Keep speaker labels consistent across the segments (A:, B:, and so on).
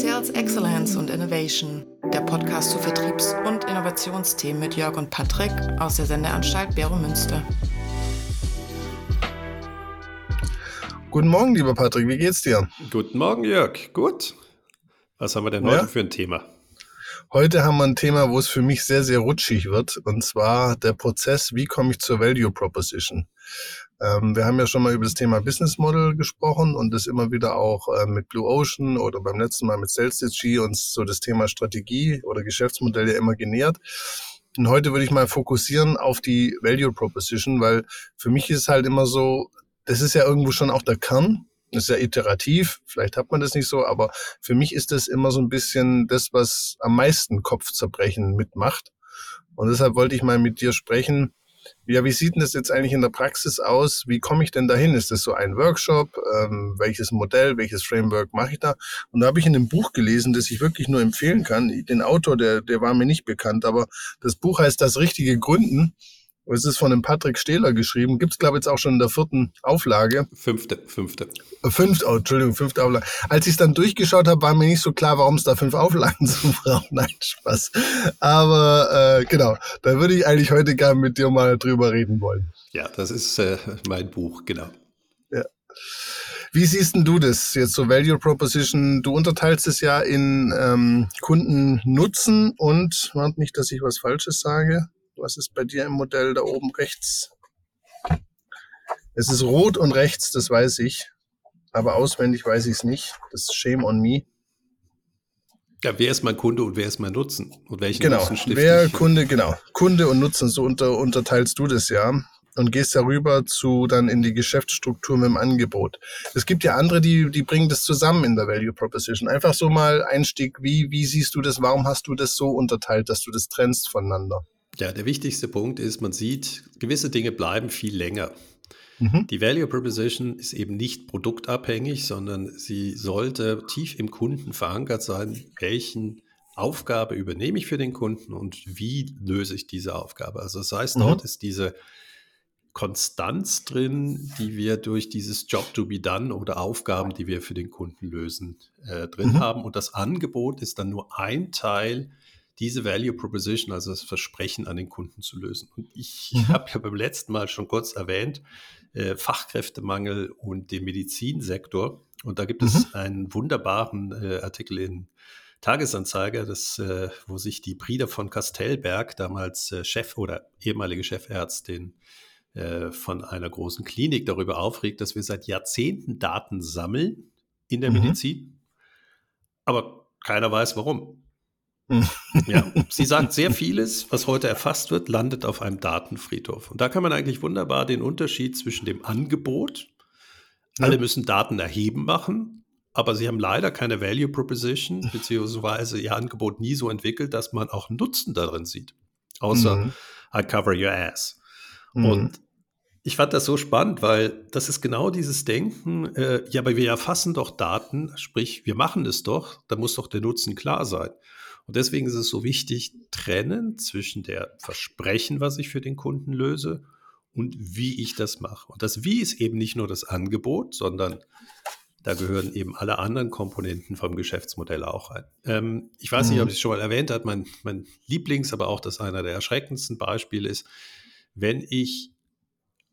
A: Sales Excellence und Innovation, der Podcast zu Vertriebs- und Innovationsthemen mit Jörg und Patrick aus der Sendeanstalt Bero Münster.
B: Guten Morgen, lieber Patrick, wie geht's dir?
C: Guten Morgen, Jörg. Gut. Was haben wir denn ja? heute für ein Thema?
B: Heute haben wir ein Thema, wo es für mich sehr, sehr rutschig wird, und zwar der Prozess, wie komme ich zur Value Proposition. Ähm, wir haben ja schon mal über das Thema Business Model gesprochen und das immer wieder auch äh, mit Blue Ocean oder beim letzten Mal mit SalesDG uns so das Thema Strategie oder Geschäftsmodell ja immer genähert. Und heute würde ich mal fokussieren auf die Value Proposition, weil für mich ist es halt immer so, das ist ja irgendwo schon auch der Kern. Das ist ja iterativ, vielleicht hat man das nicht so, aber für mich ist das immer so ein bisschen das, was am meisten Kopfzerbrechen mitmacht. Und deshalb wollte ich mal mit dir sprechen, ja, wie sieht denn das jetzt eigentlich in der Praxis aus? Wie komme ich denn dahin? Ist das so ein Workshop? Ähm, welches Modell, welches Framework mache ich da? Und da habe ich in einem Buch gelesen, das ich wirklich nur empfehlen kann. Den Autor, der, der war mir nicht bekannt, aber das Buch heißt Das richtige Gründen. Es ist von dem Patrick Stehler geschrieben. Gibt es, glaube ich, jetzt auch schon in der vierten Auflage.
C: Fünfte, fünfte.
B: Äh, fünfte, oh, Entschuldigung, fünfte Auflage. Als ich es dann durchgeschaut habe, war mir nicht so klar, warum es da fünf Auflagen zu brauchen. Nein, Spaß. Aber äh, genau, da würde ich eigentlich heute gerne mit dir mal drüber reden wollen.
C: Ja, das ist äh, mein Buch, genau.
B: Ja. Wie siehst denn du das jetzt so Value Proposition? Du unterteilst es ja in ähm, Kundennutzen und, warte nicht, dass ich was Falsches sage. Was ist bei dir im Modell da oben rechts? Es ist rot und rechts, das weiß ich. Aber auswendig weiß ich es nicht. Das ist Shame on me.
C: Ja, wer ist mein Kunde und wer ist mein Nutzen? Und welchen
B: genau.
C: Nutzen stifte
B: wer
C: ich?
B: Kunde, genau. Kunde und Nutzen, so unter, unterteilst du das ja und gehst darüber zu dann in die Geschäftsstruktur mit dem Angebot. Es gibt ja andere, die, die bringen das zusammen in der Value Proposition. Einfach so mal Einstieg, wie, wie siehst du das? Warum hast du das so unterteilt, dass du das trennst voneinander?
C: Ja, der wichtigste Punkt ist, man sieht, gewisse Dinge bleiben viel länger. Mhm. Die Value Proposition ist eben nicht produktabhängig, sondern sie sollte tief im Kunden verankert sein, welchen Aufgabe übernehme ich für den Kunden und wie löse ich diese Aufgabe. Also das heißt, mhm. dort ist diese Konstanz drin, die wir durch dieses Job to be done oder Aufgaben, die wir für den Kunden lösen, äh, drin mhm. haben. Und das Angebot ist dann nur ein Teil diese Value Proposition, also das Versprechen an den Kunden zu lösen. Und ich mhm. habe ja beim letzten Mal schon kurz erwähnt, äh, Fachkräftemangel und den Medizinsektor. Und da gibt mhm. es einen wunderbaren äh, Artikel in Tagesanzeiger, das, äh, wo sich die Brüder von Kastelberg, damals äh, Chef oder ehemalige Chefärztin äh, von einer großen Klinik, darüber aufregt, dass wir seit Jahrzehnten Daten sammeln in der mhm. Medizin, aber keiner weiß warum ja, sie sagt, sehr vieles, was heute erfasst wird, landet auf einem Datenfriedhof. Und da kann man eigentlich wunderbar den Unterschied zwischen dem Angebot, ja. alle müssen Daten erheben machen, aber sie haben leider keine Value Proposition, beziehungsweise ihr Angebot nie so entwickelt, dass man auch Nutzen darin sieht. Außer mhm. I cover your ass. Mhm. Und ich fand das so spannend, weil das ist genau dieses Denken, äh, ja, aber wir erfassen doch Daten, sprich, wir machen es doch, da muss doch der Nutzen klar sein. Und deswegen ist es so wichtig, trennen zwischen der Versprechen, was ich für den Kunden löse, und wie ich das mache. Und das Wie ist eben nicht nur das Angebot, sondern da gehören eben alle anderen Komponenten vom Geschäftsmodell auch ein. Ähm, ich weiß nicht, ob mhm. ich es schon mal erwähnt habe, mein, mein Lieblings, aber auch das einer der erschreckendsten Beispiele ist, wenn ich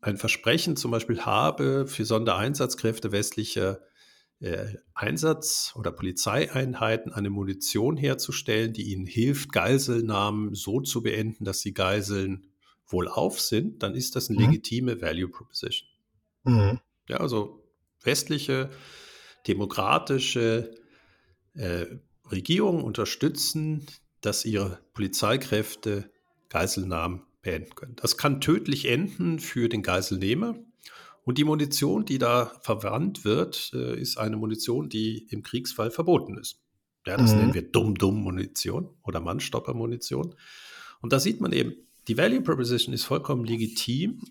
C: ein Versprechen zum Beispiel habe für Sondereinsatzkräfte westlicher äh, Einsatz- oder Polizeieinheiten eine Munition herzustellen, die ihnen hilft, Geiselnahmen so zu beenden, dass die Geiseln wohlauf sind, dann ist das eine mhm. legitime Value Proposition. Mhm. Ja, also westliche, demokratische äh, Regierungen unterstützen, dass ihre Polizeikräfte Geiselnahmen beenden können. Das kann tödlich enden für den Geiselnehmer, und die Munition, die da verwandt wird, äh, ist eine Munition, die im Kriegsfall verboten ist. Ja, das mhm. nennen wir Dumm-Dumm-Munition oder Mannstopper-Munition. Und da sieht man eben, die Value Proposition ist vollkommen legitim,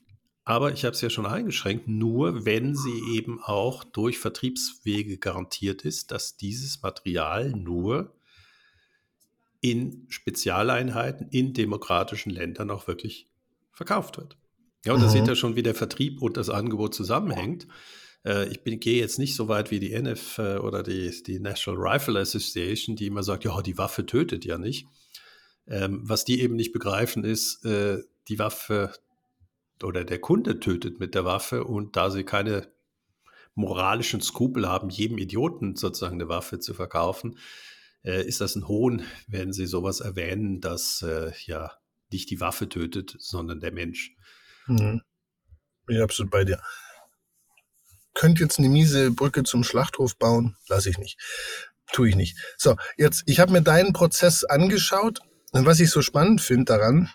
C: aber ich habe es ja schon eingeschränkt, nur wenn sie eben auch durch Vertriebswege garantiert ist, dass dieses Material nur in Spezialeinheiten in demokratischen Ländern auch wirklich verkauft wird. Ja, und da mhm. seht ihr schon, wie der Vertrieb und das Angebot zusammenhängt. Äh, ich bin, gehe jetzt nicht so weit wie die NF äh, oder die, die National Rifle Association, die immer sagt, ja, die Waffe tötet ja nicht. Ähm, was die eben nicht begreifen ist, äh, die Waffe oder der Kunde tötet mit der Waffe und da sie keine moralischen Skrupel haben, jedem Idioten sozusagen eine Waffe zu verkaufen, äh, ist das ein Hohn, wenn sie sowas erwähnen, dass äh, ja nicht die Waffe tötet, sondern der Mensch.
B: Mhm. Bin ich absolut bei dir. Könnt jetzt eine miese Brücke zum Schlachthof bauen? Lass ich nicht. Tue ich nicht. So, jetzt, ich habe mir deinen Prozess angeschaut und was ich so spannend finde daran,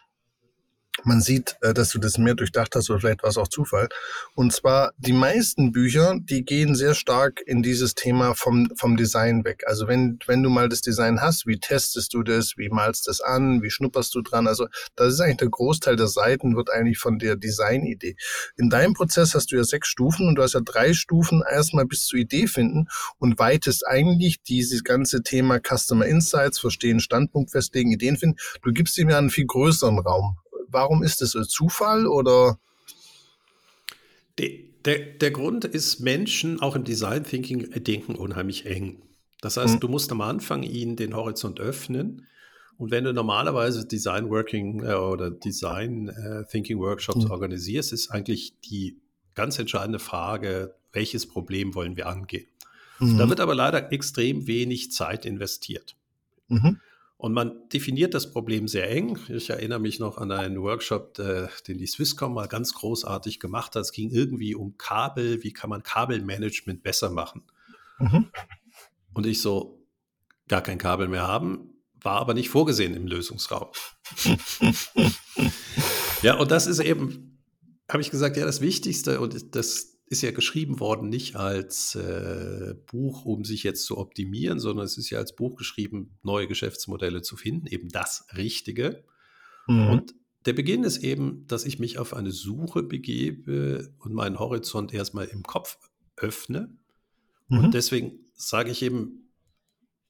B: man sieht, äh, dass du das mehr durchdacht hast oder vielleicht war es auch Zufall. Und zwar die meisten Bücher, die gehen sehr stark in dieses Thema vom, vom Design weg. Also wenn, wenn du mal das Design hast, wie testest du das, wie malst das an, wie schnupperst du dran? Also das ist eigentlich der Großteil der Seiten wird eigentlich von der Designidee. In deinem Prozess hast du ja sechs Stufen und du hast ja drei Stufen erstmal bis zur Idee finden und weitest eigentlich dieses ganze Thema Customer Insights, verstehen, Standpunkt festlegen, Ideen finden. Du gibst ihm ja einen viel größeren Raum warum ist das Zufall oder?
C: Der, der, der Grund ist, Menschen auch im Design Thinking denken unheimlich eng. Das heißt, hm. du musst am Anfang ihnen den Horizont öffnen. Und wenn du normalerweise Design Working äh, oder Design äh, Thinking Workshops hm. organisierst, ist eigentlich die ganz entscheidende Frage, welches Problem wollen wir angehen? Mhm. Da wird aber leider extrem wenig Zeit investiert. Mhm. Und man definiert das Problem sehr eng. Ich erinnere mich noch an einen Workshop, äh, den die Swisscom mal ganz großartig gemacht hat. Es ging irgendwie um Kabel, wie kann man Kabelmanagement besser machen. Mhm. Und ich so, gar kein Kabel mehr haben, war aber nicht vorgesehen im Lösungsraum. ja, und das ist eben, habe ich gesagt, ja, das Wichtigste und das ist ja geschrieben worden nicht als äh, Buch, um sich jetzt zu optimieren, sondern es ist ja als Buch geschrieben, neue Geschäftsmodelle zu finden, eben das Richtige. Mhm. Und der Beginn ist eben, dass ich mich auf eine Suche begebe und meinen Horizont erstmal im Kopf öffne. Mhm. Und deswegen sage ich eben,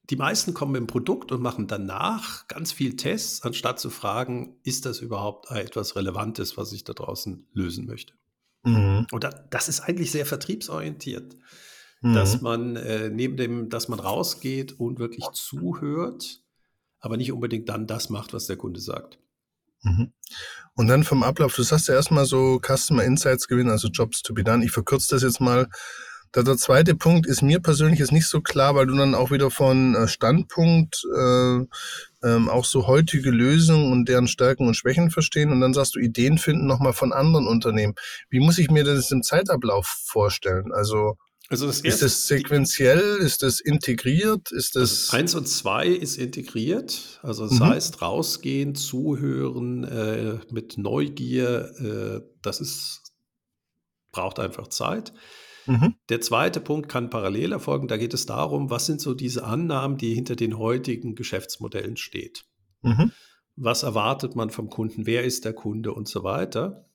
C: die meisten kommen mit dem Produkt und machen danach ganz viel Tests, anstatt zu fragen, ist das überhaupt etwas Relevantes, was ich da draußen lösen möchte. Mhm. Und das ist eigentlich sehr vertriebsorientiert, mhm. dass man äh, neben dem, dass man rausgeht und wirklich zuhört, aber nicht unbedingt dann das macht, was der Kunde sagt.
B: Mhm. Und dann vom Ablauf, du sagst ja erstmal so Customer Insights gewinnen, also Jobs to be done. Ich verkürze das jetzt mal der, der zweite Punkt ist mir persönlich jetzt nicht so klar, weil du dann auch wieder von äh, Standpunkt äh, ähm, auch so heutige Lösungen und deren Stärken und Schwächen verstehen und dann sagst du Ideen finden nochmal von anderen Unternehmen. Wie muss ich mir das im Zeitablauf vorstellen? Also, also das ist das sequenziell? Ist das integriert? Ist das
C: also eins und zwei ist integriert. Also das mhm. heißt rausgehen, zuhören äh, mit Neugier. Äh, das ist braucht einfach Zeit. Mhm. Der zweite Punkt kann parallel erfolgen. Da geht es darum, was sind so diese Annahmen, die hinter den heutigen Geschäftsmodellen steht. Mhm. Was erwartet man vom Kunden? Wer ist der Kunde und so weiter?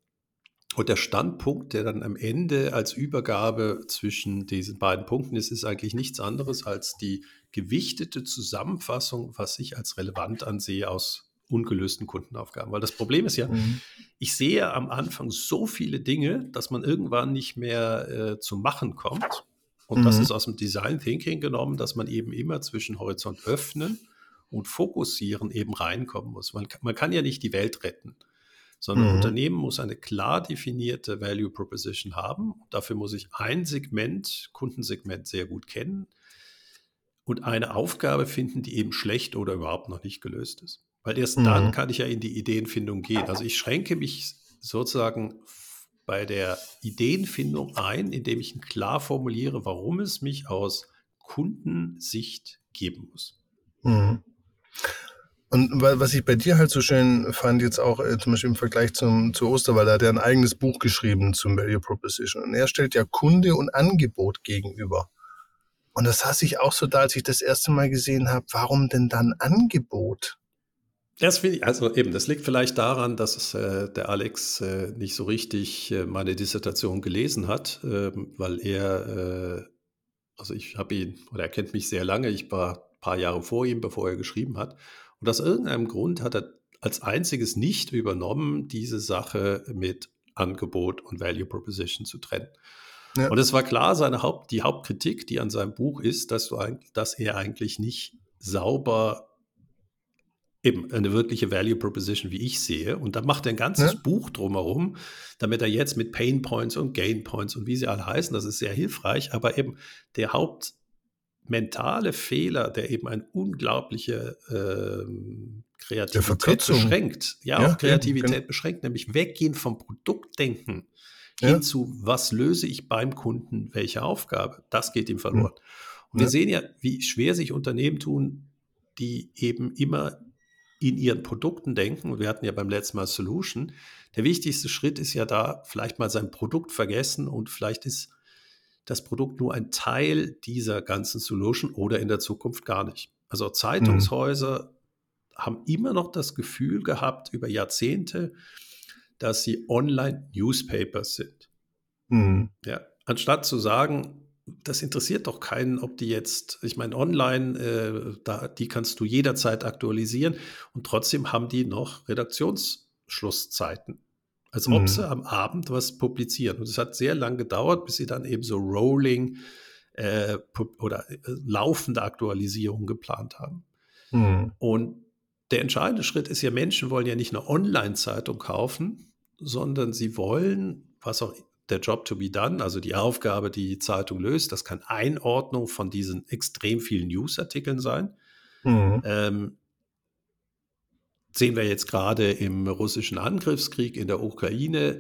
C: Und der Standpunkt, der dann am Ende als Übergabe zwischen diesen beiden Punkten ist, ist eigentlich nichts anderes als die gewichtete Zusammenfassung, was ich als relevant ansehe aus ungelösten Kundenaufgaben. Weil das Problem ist ja, mhm. ich sehe am Anfang so viele Dinge, dass man irgendwann nicht mehr äh, zum Machen kommt. Und mhm. das ist aus dem Design Thinking genommen, dass man eben immer zwischen Horizont öffnen und fokussieren eben reinkommen muss. Man, man kann ja nicht die Welt retten, sondern mhm. Unternehmen muss eine klar definierte Value Proposition haben. Dafür muss ich ein Segment, Kundensegment sehr gut kennen und eine Aufgabe finden, die eben schlecht oder überhaupt noch nicht gelöst ist. Weil erst mhm. dann kann ich ja in die Ideenfindung gehen. Also ich schränke mich sozusagen bei der Ideenfindung ein, indem ich klar formuliere, warum es mich aus Kundensicht geben muss. Mhm.
B: Und was ich bei dir halt so schön fand, jetzt auch äh, zum Beispiel im Vergleich zum, zu Osterwald, hat er ein eigenes Buch geschrieben zum Value Proposition. Und er stellt ja Kunde und Angebot gegenüber. Und das saß ich auch so da, als ich das erste Mal gesehen habe, warum denn dann Angebot?
C: Das ich, also eben, das liegt vielleicht daran, dass äh, der Alex äh, nicht so richtig äh, meine Dissertation gelesen hat, ähm, weil er, äh, also ich habe ihn, oder er kennt mich sehr lange, ich war ein paar Jahre vor ihm, bevor er geschrieben hat. Und aus irgendeinem Grund hat er als einziges nicht übernommen, diese Sache mit Angebot und Value Proposition zu trennen. Ja. Und es war klar, seine Haupt, die Hauptkritik, die an seinem Buch ist, dass, du, dass er eigentlich nicht sauber eben eine wirkliche Value Proposition, wie ich sehe. Und da macht er ein ganzes ja. Buch drumherum, damit er jetzt mit Pain Points und Gain Points und wie sie alle heißen, das ist sehr hilfreich. Aber eben der hauptmentale Fehler, der eben eine unglaubliche äh, Kreativität beschränkt, ja, ja auch Kreativität eben, beschränkt, nämlich weggehen vom Produktdenken ja. hin zu, was löse ich beim Kunden, welche Aufgabe, das geht ihm verloren. Und wir sehen ja, wie schwer sich Unternehmen tun, die eben immer in ihren Produkten denken. Wir hatten ja beim letzten Mal Solution. Der wichtigste Schritt ist ja da, vielleicht mal sein Produkt vergessen und vielleicht ist das Produkt nur ein Teil dieser ganzen Solution oder in der Zukunft gar nicht. Also Zeitungshäuser mhm. haben immer noch das Gefühl gehabt über Jahrzehnte, dass sie Online-Newspapers sind. Mhm. Ja, anstatt zu sagen, das interessiert doch keinen, ob die jetzt, ich meine, online, äh, da, die kannst du jederzeit aktualisieren und trotzdem haben die noch Redaktionsschlusszeiten. Als ob mhm. sie am Abend was publizieren. Und es hat sehr lange gedauert, bis sie dann eben so Rolling äh, oder äh, laufende Aktualisierungen geplant haben. Mhm. Und der entscheidende Schritt ist ja, Menschen wollen ja nicht eine Online-Zeitung kaufen, sondern sie wollen, was auch der Job to be done, also die Aufgabe, die die Zeitung löst. Das kann Einordnung von diesen extrem vielen Newsartikeln sein. Mhm. Ähm, sehen wir jetzt gerade im russischen Angriffskrieg in der Ukraine.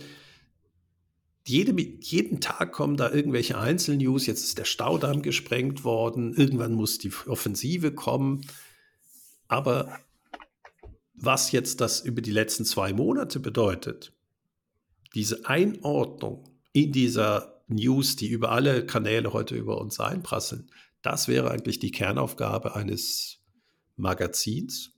C: Jede, jeden Tag kommen da irgendwelche Einzelnews. Jetzt ist der Staudamm gesprengt worden. Irgendwann muss die Offensive kommen. Aber was jetzt das über die letzten zwei Monate bedeutet, diese Einordnung in dieser News, die über alle Kanäle heute über uns einprasseln, das wäre eigentlich die Kernaufgabe eines Magazins.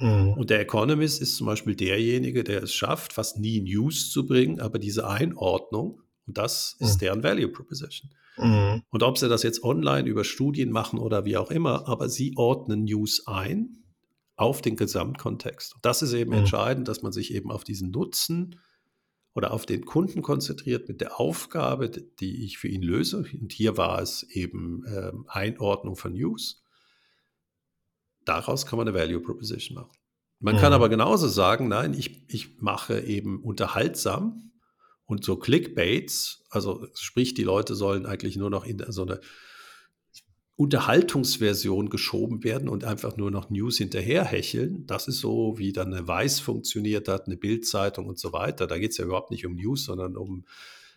C: Mhm. Und der Economist ist zum Beispiel derjenige, der es schafft, fast nie News zu bringen, aber diese Einordnung, und das ist mhm. deren Value Proposition. Mhm. Und ob sie das jetzt online über Studien machen oder wie auch immer, aber sie ordnen News ein auf den Gesamtkontext. Und das ist eben mhm. entscheidend, dass man sich eben auf diesen Nutzen oder auf den Kunden konzentriert mit der Aufgabe, die ich für ihn löse. Und hier war es eben äh, Einordnung von News. Daraus kann man eine Value Proposition machen. Man mhm. kann aber genauso sagen, nein, ich, ich mache eben unterhaltsam und so Clickbaits, also sprich, die Leute sollen eigentlich nur noch in so eine Unterhaltungsversion geschoben werden und einfach nur noch News hinterherhecheln. Das ist so, wie dann eine Weiß funktioniert hat, eine Bildzeitung und so weiter. Da geht es ja überhaupt nicht um News, sondern um,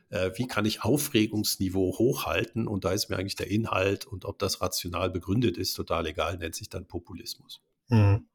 C: äh, wie kann ich Aufregungsniveau hochhalten. Und da ist mir eigentlich der Inhalt und ob das rational begründet ist, total egal, nennt sich dann Populismus.
B: Mhm.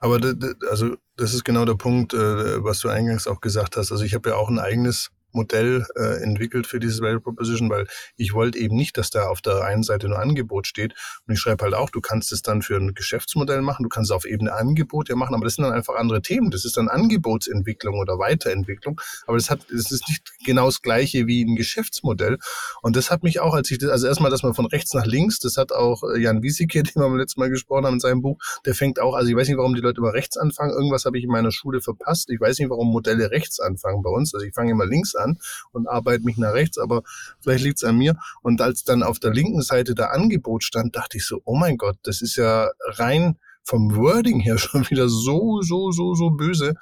B: Aber also das ist genau der Punkt, äh, was du eingangs auch gesagt hast. Also ich habe ja auch ein eigenes Modell äh, entwickelt für dieses Value Proposition, weil ich wollte eben nicht, dass da auf der einen Seite nur Angebot steht. Und ich schreibe halt auch, du kannst es dann für ein Geschäftsmodell machen, du kannst es auf Ebene Angebot ja machen, aber das sind dann einfach andere Themen. Das ist dann Angebotsentwicklung oder Weiterentwicklung. Aber das hat, es ist nicht genau das gleiche wie ein Geschäftsmodell. Und das hat mich auch, als ich das, also erstmal, dass man von rechts nach links, das hat auch äh, Jan Wiesike, den wir beim letzten Mal gesprochen haben in seinem Buch, der fängt auch, also ich weiß nicht, warum die Leute immer rechts anfangen. Irgendwas habe ich in meiner Schule verpasst. Ich weiß nicht, warum Modelle rechts anfangen bei uns. Also ich fange immer links an an und arbeite mich nach rechts, aber vielleicht liegt es an mir. Und als dann auf der linken Seite der Angebot stand, dachte ich so, oh mein Gott, das ist ja rein vom Wording her schon wieder so, so, so, so böse.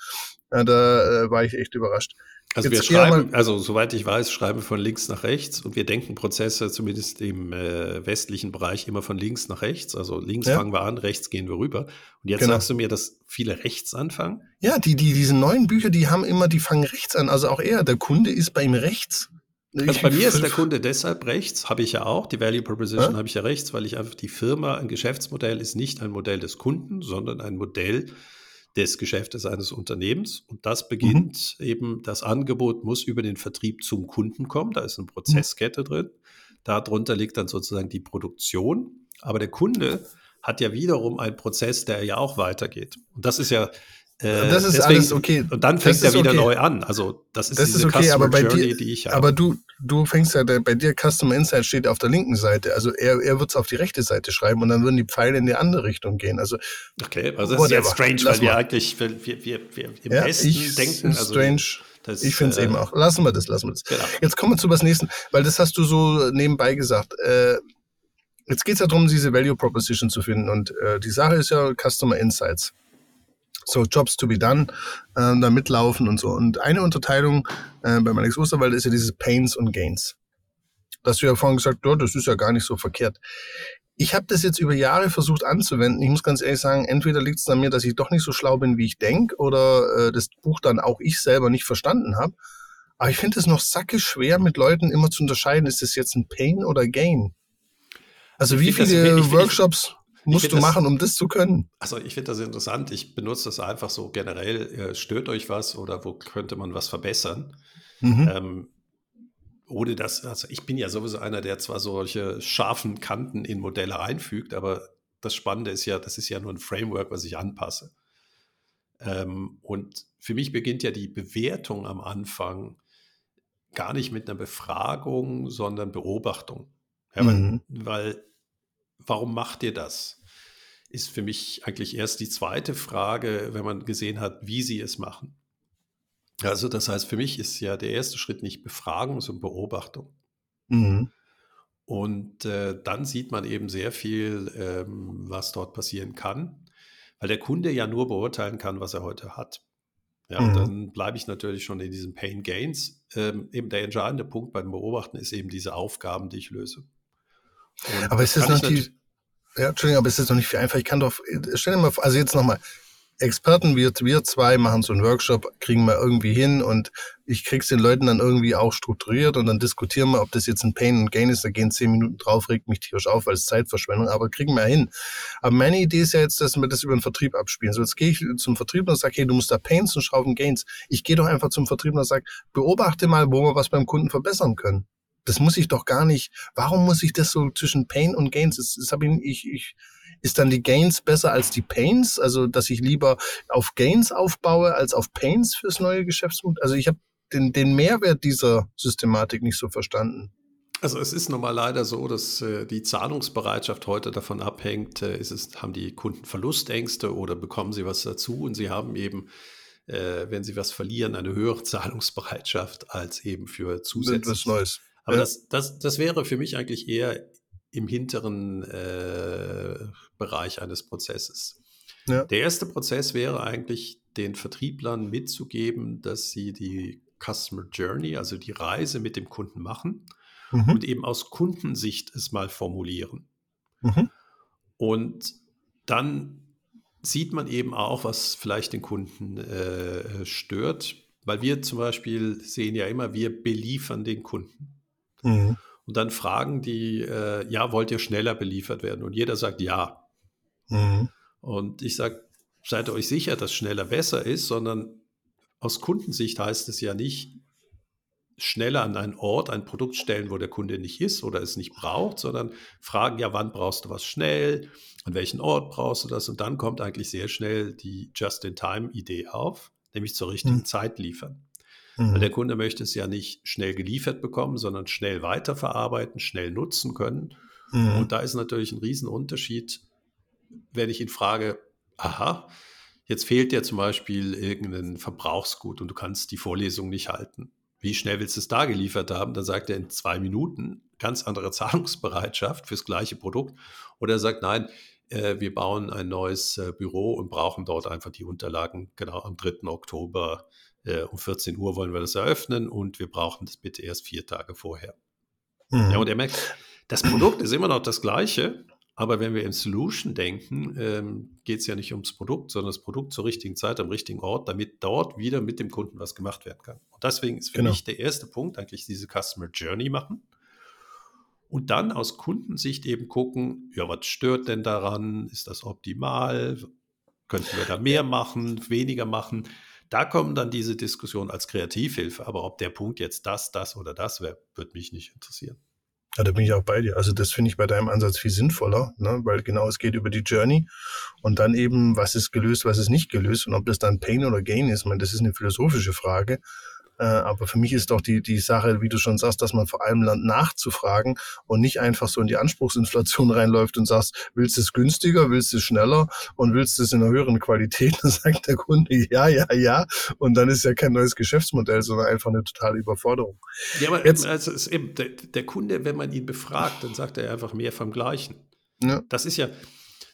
B: Ja, da äh, war ich echt überrascht.
C: Also Jetzt wir schreiben, also soweit ich weiß, schreiben von links nach rechts und wir denken Prozesse zumindest im äh, westlichen Bereich immer von links nach rechts. Also links ja. fangen wir an, rechts gehen wir rüber. Und jetzt genau. sagst du mir, dass viele rechts anfangen?
B: Ja, die, die, diese neuen Bücher, die haben immer, die fangen rechts an. Also auch er, der Kunde ist bei ihm rechts.
C: Also bei mir ist der Kunde deshalb rechts, habe ich ja auch. Die Value Proposition ja? habe ich ja rechts, weil ich einfach die Firma, ein Geschäftsmodell ist nicht ein Modell des Kunden, sondern ein Modell des Geschäftes eines Unternehmens. Und das beginnt mhm. eben, das Angebot muss über den Vertrieb zum Kunden kommen. Da ist eine Prozesskette mhm. drin. Darunter liegt dann sozusagen die Produktion. Aber der Kunde hat ja wiederum einen Prozess, der ja auch weitergeht. Und das ist ja
B: äh, das ist deswegen, alles okay.
C: Und dann fängt er wieder okay. neu an. Also das ist
B: das diese ist okay, Customer aber bei Journey, dir, die ich habe. Aber du, du fängst ja, bei dir Customer Insight steht auf der linken Seite. Also er, er wird es auf die rechte Seite schreiben und dann würden die Pfeile in die andere Richtung gehen. Also
C: okay, also das whatever. ist jetzt strange, Lass weil wir eigentlich, wir, wir, wir im ja, Westen denken,
B: also strange. Das, ich finde es äh, eben auch. Lassen wir das, lassen wir das. Genau. Jetzt kommen wir zu was nächsten, weil das hast du so nebenbei gesagt. Äh, jetzt geht es ja darum, diese Value Proposition zu finden. Und äh, die Sache ist ja Customer Insights. So, Jobs to be done, äh, da mitlaufen und so. Und eine Unterteilung äh, beim Alex Osterwald ist ja dieses Pains und Gains. Das hast du ja vorhin gesagt, ja, das ist ja gar nicht so verkehrt ich habe das jetzt über Jahre versucht anzuwenden. Ich muss ganz ehrlich sagen, entweder liegt es an mir, dass ich doch nicht so schlau bin, wie ich denke, oder äh, das Buch dann auch ich selber nicht verstanden habe. Aber ich finde es noch sacke schwer, mit Leuten immer zu unterscheiden, ist das jetzt ein Pain oder Gain? Also wie viele das, ich, Workshops ich, musst du machen, um das zu können?
C: Also ich finde das interessant. Ich benutze das einfach so generell. Äh, stört euch was oder wo könnte man was verbessern? Mhm. Ähm, ohne dass, also ich bin ja sowieso einer, der zwar solche scharfen Kanten in Modelle einfügt, aber das Spannende ist ja, das ist ja nur ein Framework, was ich anpasse. Ähm, und für mich beginnt ja die Bewertung am Anfang gar nicht mit einer Befragung, sondern Beobachtung. Ja, mhm. Weil, warum macht ihr das? Ist für mich eigentlich erst die zweite Frage, wenn man gesehen hat, wie sie es machen. Also das heißt, für mich ist ja der erste Schritt nicht Befragung, sondern Beobachtung. Mhm. Und äh, dann sieht man eben sehr viel, ähm, was dort passieren kann, weil der Kunde ja nur beurteilen kann, was er heute hat. Ja, mhm. dann bleibe ich natürlich schon in diesen Pain Gains. Ähm, eben der entscheidende Punkt beim Beobachten ist eben diese Aufgaben, die ich löse.
B: Und aber ist das noch die, ja, Entschuldigung, aber ist das noch nicht viel einfach? Ich kann doch, stell dir mal vor, also jetzt nochmal, Experten, wir, wir zwei machen so einen Workshop, kriegen wir irgendwie hin und ich krieg's den Leuten dann irgendwie auch strukturiert und dann diskutieren wir, ob das jetzt ein Pain und Gain ist, da gehen zehn Minuten drauf, regt mich tierisch auf, weil es Zeitverschwendung, aber kriegen wir hin. Aber meine Idee ist ja jetzt, dass wir das über den Vertrieb abspielen. So, jetzt gehe ich zum Vertrieb und sage, hey, du musst da Pains und Schrauben Gains. Ich gehe doch einfach zum Vertrieb und sage, beobachte mal, wo wir was beim Kunden verbessern können. Das muss ich doch gar nicht. Warum muss ich das so zwischen Pain und Gains? Das, das habe ich, ich, ich ist dann die Gains besser als die Pains? Also, dass ich lieber auf Gains aufbaue als auf Pains fürs neue Geschäftsmodell? Also, ich habe den, den Mehrwert dieser Systematik nicht so verstanden.
C: Also es ist nun mal leider so, dass äh, die Zahlungsbereitschaft heute davon abhängt, äh, ist es, haben die Kunden Verlustängste oder bekommen sie was dazu und sie haben eben, äh, wenn sie was verlieren, eine höhere Zahlungsbereitschaft als eben für zusätzliches. Aber ja. das, das, das wäre für mich eigentlich eher im hinteren äh, Bereich eines Prozesses. Ja. Der erste Prozess wäre eigentlich, den Vertrieblern mitzugeben, dass sie die Customer Journey, also die Reise mit dem Kunden machen mhm. und eben aus Kundensicht es mal formulieren. Mhm. Und dann sieht man eben auch, was vielleicht den Kunden äh, stört, weil wir zum Beispiel sehen ja immer, wir beliefern den Kunden. Mhm. Und dann fragen die, äh, ja, wollt ihr schneller beliefert werden? Und jeder sagt ja. Mhm. Und ich sage, seid ihr euch sicher, dass schneller besser ist, sondern aus Kundensicht heißt es ja nicht, schneller an einen Ort ein Produkt stellen, wo der Kunde nicht ist oder es nicht braucht, sondern fragen, ja, wann brauchst du was schnell, an welchen Ort brauchst du das? Und dann kommt eigentlich sehr schnell die Just-in-Time-Idee auf, nämlich zur richtigen mhm. Zeit liefern. Mhm. Weil der Kunde möchte es ja nicht schnell geliefert bekommen, sondern schnell weiterverarbeiten, schnell nutzen können. Mhm. Und da ist natürlich ein Riesenunterschied, wenn ich ihn frage, aha, jetzt fehlt dir zum Beispiel irgendein Verbrauchsgut und du kannst die Vorlesung nicht halten. Wie schnell willst du es da geliefert haben? Dann sagt er in zwei Minuten, ganz andere Zahlungsbereitschaft fürs gleiche Produkt. Oder er sagt, nein, äh, wir bauen ein neues äh, Büro und brauchen dort einfach die Unterlagen genau am 3. Oktober äh, um 14 Uhr wollen wir das eröffnen und wir brauchen das bitte erst vier Tage vorher. Mhm. Ja, und er merkt, das Produkt ist immer noch das gleiche, aber wenn wir in Solution denken, ähm, geht es ja nicht ums Produkt, sondern das Produkt zur richtigen Zeit am richtigen Ort, damit dort wieder mit dem Kunden was gemacht werden kann. Und deswegen ist für genau. mich der erste Punkt eigentlich diese Customer Journey machen. Und dann aus Kundensicht eben gucken, ja, was stört denn daran? Ist das optimal? Könnten wir da mehr machen, weniger machen? Da kommen dann diese Diskussionen als Kreativhilfe. Aber ob der Punkt jetzt das, das oder das wäre, würde mich nicht interessieren.
B: Ja, da bin ich auch bei dir. Also das finde ich bei deinem Ansatz viel sinnvoller, ne? weil genau es geht über die Journey und dann eben, was ist gelöst, was ist nicht gelöst und ob das dann Pain oder Gain ist, ich meine, das ist eine philosophische Frage. Äh, aber für mich ist doch die, die Sache, wie du schon sagst, dass man vor allem lernt nachzufragen und nicht einfach so in die Anspruchsinflation reinläuft und sagst, willst du es günstiger, willst du es schneller und willst du es in einer höheren Qualität? Dann sagt der Kunde ja, ja, ja. Und dann ist ja kein neues Geschäftsmodell, sondern einfach eine totale Überforderung.
C: Ja, aber Jetzt, also ist eben der, der Kunde, wenn man ihn befragt, dann sagt er einfach mehr vom Gleichen. Ja. Das ist ja,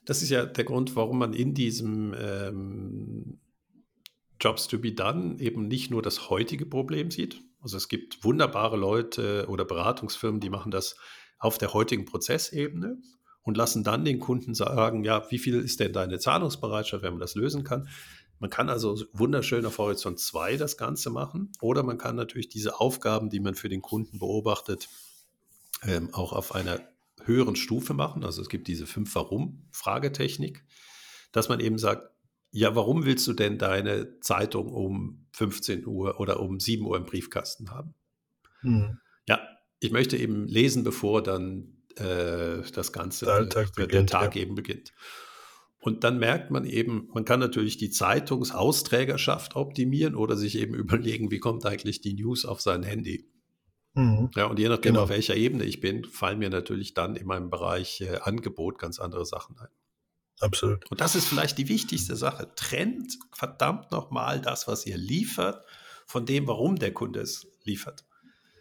C: das ist ja der Grund, warum man in diesem ähm, Jobs to be done eben nicht nur das heutige Problem sieht. Also es gibt wunderbare Leute oder Beratungsfirmen, die machen das auf der heutigen Prozessebene und lassen dann den Kunden sagen, ja, wie viel ist denn deine Zahlungsbereitschaft, wenn man das lösen kann. Man kann also wunderschön auf Horizont 2 das Ganze machen oder man kann natürlich diese Aufgaben, die man für den Kunden beobachtet, ähm, auch auf einer höheren Stufe machen. Also es gibt diese fünf Warum-Fragetechnik, dass man eben sagt, ja, warum willst du denn deine Zeitung um 15 Uhr oder um 7 Uhr im Briefkasten haben? Hm. Ja, ich möchte eben lesen, bevor dann äh, das Ganze, der, äh, beginnt, der Tag ja. eben beginnt. Und dann merkt man eben, man kann natürlich die Zeitungsausträgerschaft optimieren oder sich eben überlegen, wie kommt eigentlich die News auf sein Handy. Mhm. Ja, und je nachdem, genau. auf welcher Ebene ich bin, fallen mir natürlich dann in meinem Bereich äh, Angebot ganz andere Sachen ein.
B: Absolut.
C: Und das ist vielleicht die wichtigste Sache. Trennt verdammt nochmal das, was ihr liefert, von dem, warum der Kunde es liefert.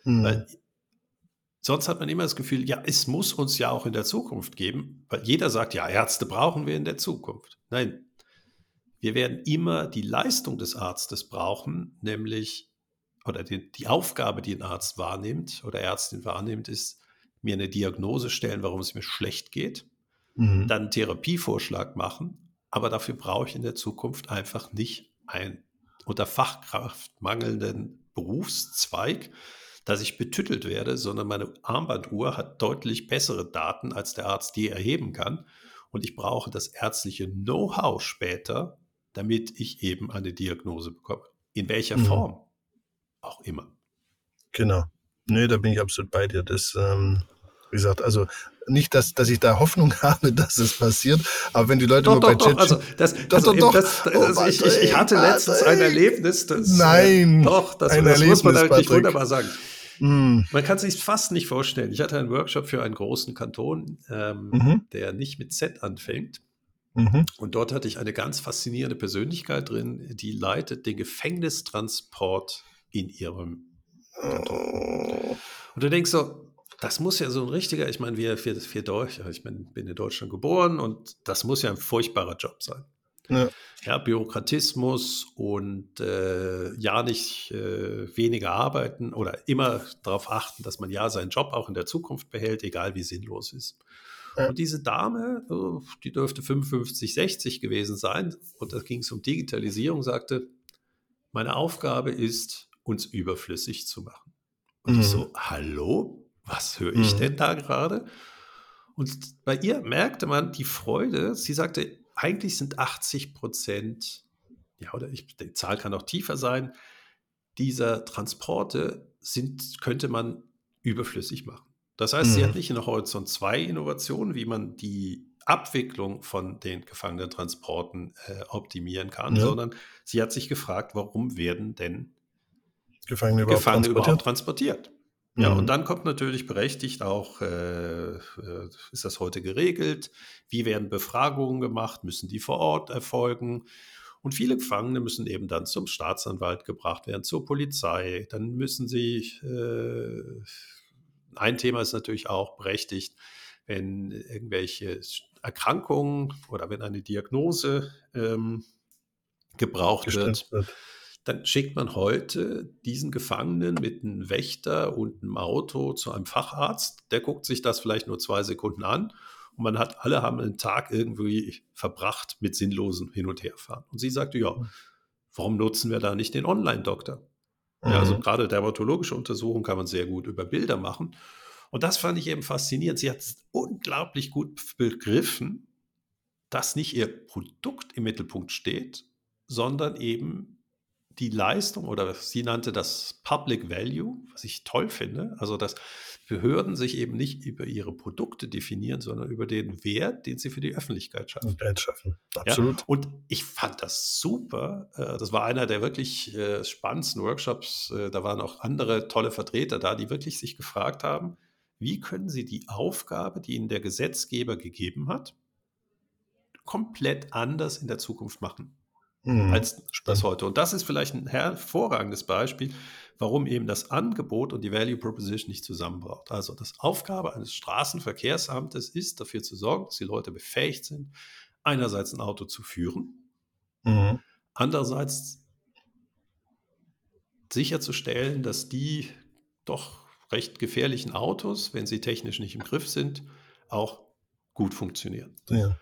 C: Mhm. Weil sonst hat man immer das Gefühl, ja, es muss uns ja auch in der Zukunft geben, weil jeder sagt, ja, Ärzte brauchen wir in der Zukunft. Nein, wir werden immer die Leistung des Arztes brauchen, nämlich, oder die, die Aufgabe, die ein Arzt wahrnimmt oder Ärztin wahrnimmt, ist, mir eine Diagnose stellen, warum es mir schlecht geht mhm. dann einen Therapievorschlag machen. Aber dafür brauche ich in der Zukunft einfach nicht einen unter Fachkraft mangelnden Berufszweig, dass ich betüttelt werde, sondern meine Armbanduhr hat deutlich bessere Daten, als der Arzt die erheben kann. Und ich brauche das ärztliche Know-how später, damit ich eben eine Diagnose bekomme. In welcher mhm. Form auch immer.
B: Genau. Nee, da bin ich absolut bei dir. Das, ähm, wie gesagt, also nicht, dass, dass ich da Hoffnung habe, dass es passiert, aber wenn die Leute
C: doch, nur doch, bei Chat... Also, das, doch, also doch, das, das, oh, ich, ich, ich, hatte letztens ein Erlebnis, das...
B: Äh, Nein!
C: Doch, das, das Erlebnis, muss man eigentlich wunderbar sagen. Mm. Man kann sich fast nicht vorstellen. Ich hatte einen Workshop für einen großen Kanton, ähm, mhm. der nicht mit Z anfängt. Mhm. Und dort hatte ich eine ganz faszinierende Persönlichkeit drin, die leitet den Gefängnistransport in ihrem Kanton. Oh. Und du denkst so, das muss ja so ein richtiger, ich meine, wir, wir, wir Deutsch, ich bin, bin in Deutschland geboren und das muss ja ein furchtbarer Job sein. Ja, ja Bürokratismus und äh, ja nicht äh, weniger arbeiten oder immer darauf achten, dass man ja seinen Job auch in der Zukunft behält, egal wie sinnlos ist. Ja. Und diese Dame, die dürfte 55, 60 gewesen sein, und da ging es um Digitalisierung, sagte, meine Aufgabe ist, uns überflüssig zu machen. Und mhm. ich so, hallo? Was höre ich mhm. denn da gerade? Und bei ihr merkte man die Freude. Sie sagte, eigentlich sind 80 Prozent, ja, oder ich, die Zahl kann auch tiefer sein, dieser Transporte sind, könnte man überflüssig machen. Das heißt, mhm. sie hat mhm. nicht eine Horizont 2 Innovation, wie man die Abwicklung von den Gefangenentransporten äh, optimieren kann, ja. sondern sie hat sich gefragt, warum werden denn Gefangene überhaupt Gefangene transportiert? Überhaupt transportiert? Ja, und mhm. dann kommt natürlich berechtigt auch, äh, äh, ist das heute geregelt? Wie werden Befragungen gemacht? Müssen die vor Ort erfolgen? Und viele Gefangene müssen eben dann zum Staatsanwalt gebracht werden, zur Polizei. Dann müssen sie, äh, ein Thema ist natürlich auch berechtigt, wenn irgendwelche Erkrankungen oder wenn eine Diagnose ähm, gebraucht wird, wird dann schickt man heute diesen Gefangenen mit einem Wächter und einem Auto zu einem Facharzt. Der guckt sich das vielleicht nur zwei Sekunden an und man hat, alle haben einen Tag irgendwie verbracht mit sinnlosen Hin- und Herfahren. Und sie sagte, ja, warum nutzen wir da nicht den Online-Doktor? Mhm. Ja, also mhm. gerade dermatologische Untersuchung kann man sehr gut über Bilder machen. Und das fand ich eben faszinierend. Sie hat unglaublich gut begriffen, dass nicht ihr Produkt im Mittelpunkt steht, sondern eben die Leistung oder sie nannte das Public Value, was ich toll finde. Also, dass Behörden sich eben nicht über ihre Produkte definieren, sondern über den Wert, den sie für die Öffentlichkeit schaffen.
B: Wert schaffen, absolut.
C: Ja, und ich fand das super. Äh, das war einer der wirklich äh, spannendsten Workshops. Äh, da waren auch andere tolle Vertreter da, die wirklich sich gefragt haben, wie können sie die Aufgabe, die ihnen der Gesetzgeber gegeben hat, komplett anders in der Zukunft machen mhm, als das heute. Und das ist vielleicht ein hervorragendes Beispiel, warum eben das Angebot und die Value Proposition nicht zusammenbraucht. Also das Aufgabe eines Straßenverkehrsamtes ist, dafür zu sorgen, dass die Leute befähigt sind, einerseits ein Auto zu führen, mhm. andererseits sicherzustellen, dass die doch recht gefährlichen Autos, wenn sie technisch nicht im Griff sind, auch gut funktionieren. Ja.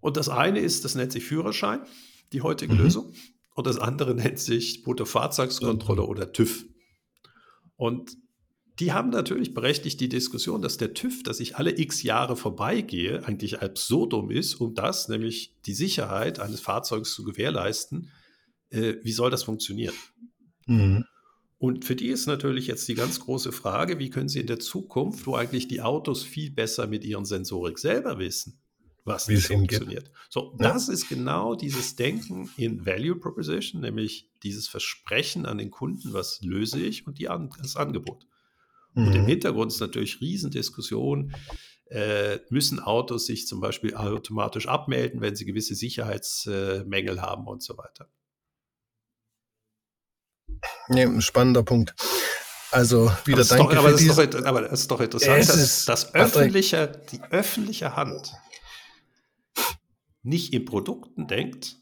C: Und das eine ist, das nennt sich Führerschein, die heutige mhm. Lösung. Und das andere nennt sich Motorfahrzeugkontrolle mhm. oder TÜV. Und die haben natürlich berechtigt die Diskussion, dass der TÜV, dass ich alle x Jahre vorbeigehe, eigentlich absurdum ist, um das, nämlich die Sicherheit eines Fahrzeugs zu gewährleisten. Äh, wie soll das funktionieren? Mhm. Und für die ist natürlich jetzt die ganz große Frage, wie können sie in der Zukunft, wo eigentlich die Autos viel besser mit ihren Sensorik selber wissen, was wie es funktioniert. Geht. So, ja. das ist genau dieses Denken in Value Proposition, nämlich dieses Versprechen an den Kunden, was löse ich und die an, das Angebot. Mhm. Und im mhm. Hintergrund ist natürlich Riesendiskussion. Äh, müssen Autos sich zum Beispiel automatisch abmelden, wenn sie gewisse Sicherheitsmängel äh, haben und so weiter.
B: Nee, ein spannender Punkt. Also wieder
C: aber danke doch, aber, das doch, aber das ist doch interessant, dass das öffentliche, die öffentliche Hand nicht in Produkten denkt,